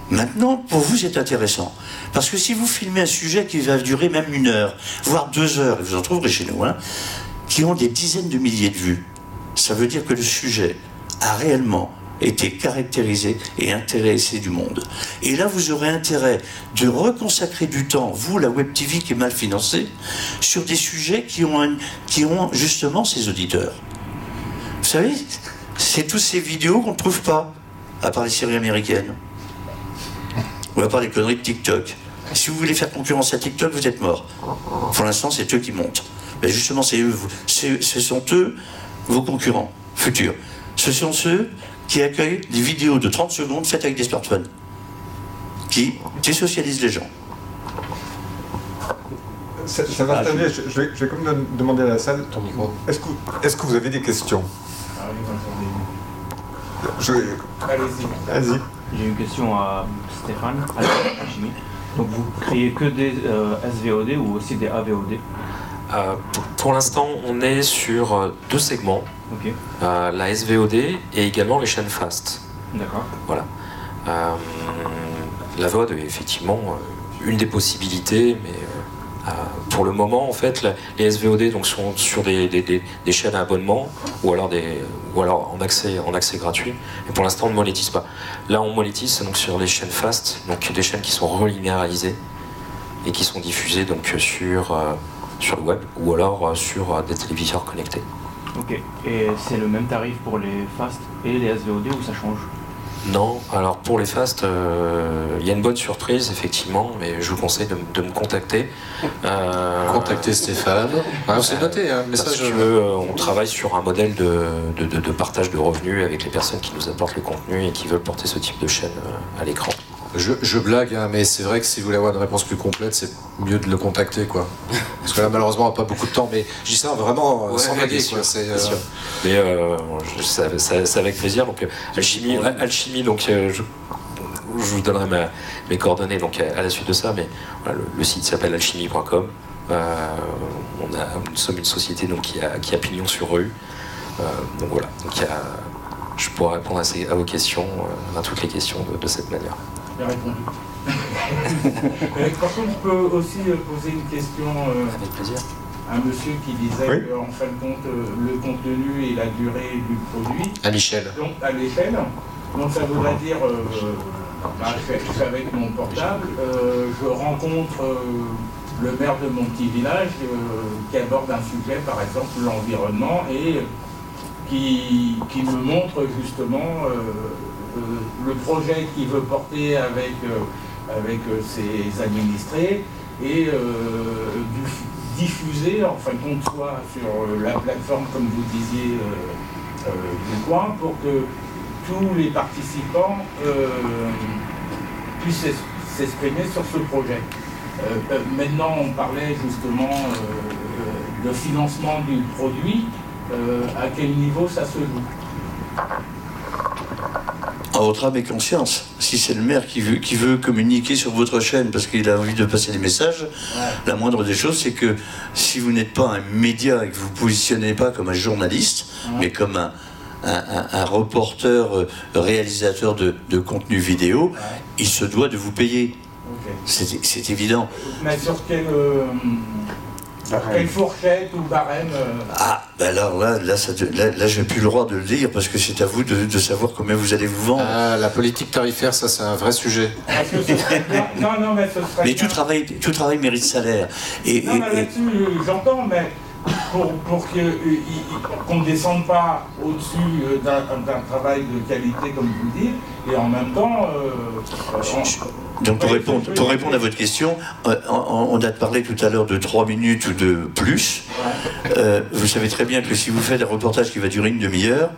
Maintenant, pour vous, c'est intéressant. Parce que si vous filmez un sujet qui va durer même une heure, voire deux heures, et vous en trouverez chez nous, hein, qui ont des dizaines de milliers de vues, ça veut dire que le sujet a réellement été caractérisé et intéressé du monde. Et là, vous aurez intérêt de reconsacrer du temps, vous, la Web TV qui est mal financée, sur des sujets qui ont, qui ont justement ces auditeurs. Vous savez, c'est toutes ces vidéos qu'on ne trouve pas, à part les séries américaines. Ou à part les conneries de TikTok. Si vous voulez faire concurrence à TikTok, vous êtes mort. Pour l'instant, c'est eux qui montent. Mais justement, c'est eux, ce sont eux vos concurrents futurs. Ce sont ceux qui accueillent des vidéos de 30 secondes faites avec des smartphones. qui désocialise les gens. Ça, ça va Ah, terminer. Je, je vais, je vais quand même demander à la salle. Ton micro. Est-ce que, est-ce que vous avez des questions? Je, Allez-y. J'ai une question à Stéphane, à. Donc vous créez que des euh, SVOD ou aussi des AVOD Euh, pour- l'instant, on est sur euh, deux segments, euh, la SVOD et également les chaînes fast. d'accord. Voilà. Euh, la VOD est effectivement une des possibilités, mais pour le moment, en fait, la- les SVOD donc, sont sur des, des- des- des chaînes à abonnement ou alors, des, ou alors en, accès, en accès gratuit. Et pour l'instant, on ne monétise pas. Là, on monétise donc, sur les chaînes fast, donc des chaînes qui sont relinéarisées et qui sont diffusées donc, sur, sur le web ou alors euh, sur euh, des téléviseurs connectés. Ok, et c'est le même tarif pour les fast et les SVOD ou ça change? Non, alors pour les fast, euh, il y a une bonne surprise effectivement, mais je vous conseille de, me contacter. Euh, Contactez Stéphane. Ah, c'est noté, hein, Parce que euh, on travaille sur un modèle de, de- de- de partage de revenus avec les personnes qui nous apportent le contenu et qui veulent porter ce type de chaîne à l'écran. Je, je blague, hein, mais c'est vrai que si vous voulez avoir une réponse plus complète, c'est mieux de le contacter, quoi. Parce que là, malheureusement, on n'a pas beaucoup de temps, mais je dis ça vraiment euh, Ouais, sans blaguer, quoi. C'est, euh, sûr. Mais euh, c'est avec plaisir. Donc, euh, alchimie, alchimie donc euh, je, je vous donnerai ma- mes coordonnées donc à, à la suite de ça. Mais voilà, le, le site s'appelle alchimie.com. On a, nous sommes une société donc qui a, qui a pignon sur rue. Donc voilà. Donc il y a- je pourrais répondre à, ces- à vos questions, à toutes les questions de, de cette manière. Bien répondu. Par contre, je peux aussi euh, poser une question euh, Avec plaisir. à un monsieur qui disait Oui. qu'en fin de compte, euh, le contenu et la durée du produit, À Michel. donc à l'échelle, donc ça voudrait dire, euh, bah, je, fais, avec mon portable, euh, je rencontre euh, le maire de mon petit village euh, qui aborde un sujet, par exemple l'environnement, et qui, qui me montre justement le projet qu'il veut porter avec, euh, avec euh, ses administrés et euh, diffuser en fin de compte soit sur euh, la plateforme comme vous disiez euh, euh, du coin pour que tous les participants euh, puissent s'exprimer sur ce projet. Euh, euh, maintenant, on parlait justement euh, euh, de financement du produit. Euh, à quel niveau ça se joue Votre âme et conscience. Si c'est le maire qui veut, qui veut communiquer sur votre chaîne parce qu'il a envie de passer des messages, la moindre des choses, c'est que si vous n'êtes pas un média et que vous vous positionnez pas comme un journaliste, mais comme un, un- un- un reporter, euh, réalisateur de, de contenu vidéo, il se doit de vous payer. C'est évident. Mais sur quelle, euh, quelle fourchette ou barème euh, Ah, ben alors là, là, ça, là, là, j'ai plus le droit de le dire parce que c'est à vous de, de savoir combien vous allez vous vendre. Ah, la politique tarifaire, ça, c'est un vrai sujet. serait bien- Non, non, mais ce serait Mais tout travail, tout travail mérite salaire. Et, Non, et- mais et- là-dessus, j'entends, mais pour, euh, qu'on ne descende pas au-dessus euh, d'un travail de qualité, comme vous le dites, et en même temps. euh, on- Donc pour répondre, pour répondre à votre question, on, a parlé tout à l'heure de 3 minutes ou de plus. Euh, vous savez très bien que si vous faites un reportage qui va durer une demi-heure,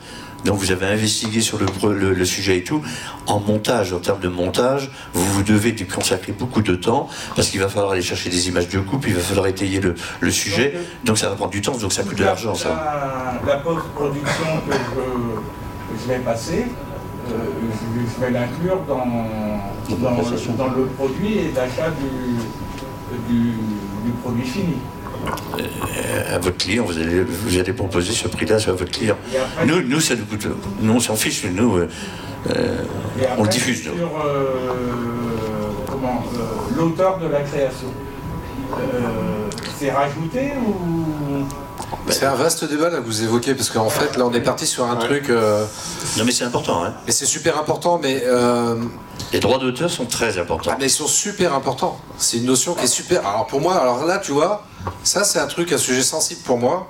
donc vous avez investigué sur le, le- le sujet et tout, en montage, en termes de montage, vous, vous devez consacrer beaucoup de temps parce qu'il va falloir aller chercher des images de coupe, il va falloir étayer le, le sujet, Donc, donc ça va prendre du temps, donc ça coûte de la- l'argent ça. La, la post-production que je, je vais passer, euh, je, je vais l'inclure dans, dans, dans le produit et l'achat du, du, du produit fini. Euh, À votre client, vous allez, vous allez proposer ce prix-là à votre client. Et après, Nous, nous, ça nous coûte. Nous, on s'en fiche, nous. euh, euh, et après, on le diffuse, nous. Sur euh, comment, euh, l'auteur de la création. Euh, c'est rajouté ou? C'est un vaste débat là que vous évoquez parce qu'en fait là on est parti sur un truc. euh, Non, mais c'est important, hein. mais c'est super important, mais euh, Les droits d'auteur sont très importants. Ah, mais ils sont super importants. C'est une notion qui est super. Alors pour moi, alors là, tu vois, ça c'est un truc, un sujet sensible pour moi.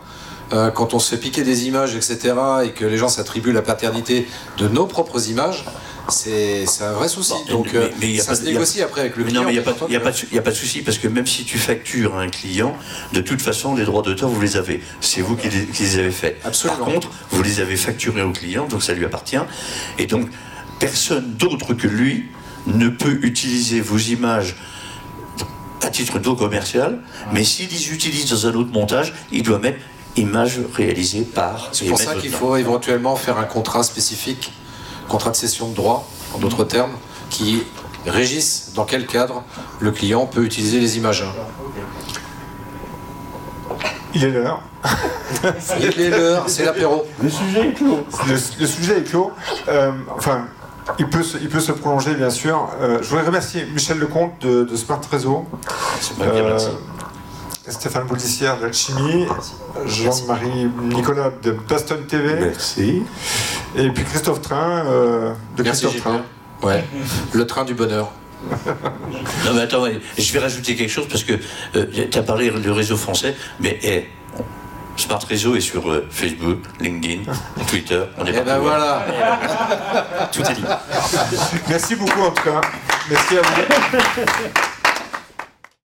Euh, quand on se fait piquer des images, etc., et que les gens s'attribuent la paternité de nos propres images, c'est un vrai souci. Bon, Donc mais- euh, mais ça pas- se a- négocie après avec le client. non, mais il n'y a, a, a pas de souci, parce que même si tu factures à un client, de toute façon, les droits d'auteur, vous les avez. C'est vous qui les, qui les avez faits. Absolument. Par contre, vous les avez facturés au client, donc ça lui appartient. Et donc, personne d'autre que lui ne peut utiliser vos images à titre non commercial, mais s'il les utilise dans un autre montage, il doit mettre image réalisée par. C'est pour ça qu'il faut éventuellement faire un contrat spécifique, contrat de cession de droit, en d'autres termes, qui régisse dans quel cadre le client peut utiliser les images. Il est l'heure. Il est l'heure, c'est l'apéro. Le sujet est clos. Le, le sujet est clos. Euh, enfin, il peut, se, il peut se prolonger, bien sûr. Euh, je voudrais remercier Michel Lecomte de, de Smart Réseau, C'est pas bien, euh, merci. Stéphane Boulissière d'Alchimie, Jean-Marie Nicolas de Baston TV, Merci. et puis Christophe Train euh, de Merci Christophe Train. Ouais, le train du bonheur. Non mais attends, je vais rajouter quelque chose parce que tu as parlé du réseau français, mais eh, Smart Réseau est sur euh, Facebook, LinkedIn, Twitter. On est Et ben partout, hein. voilà. Tout est dit. Merci beaucoup en tout cas. Merci à vous.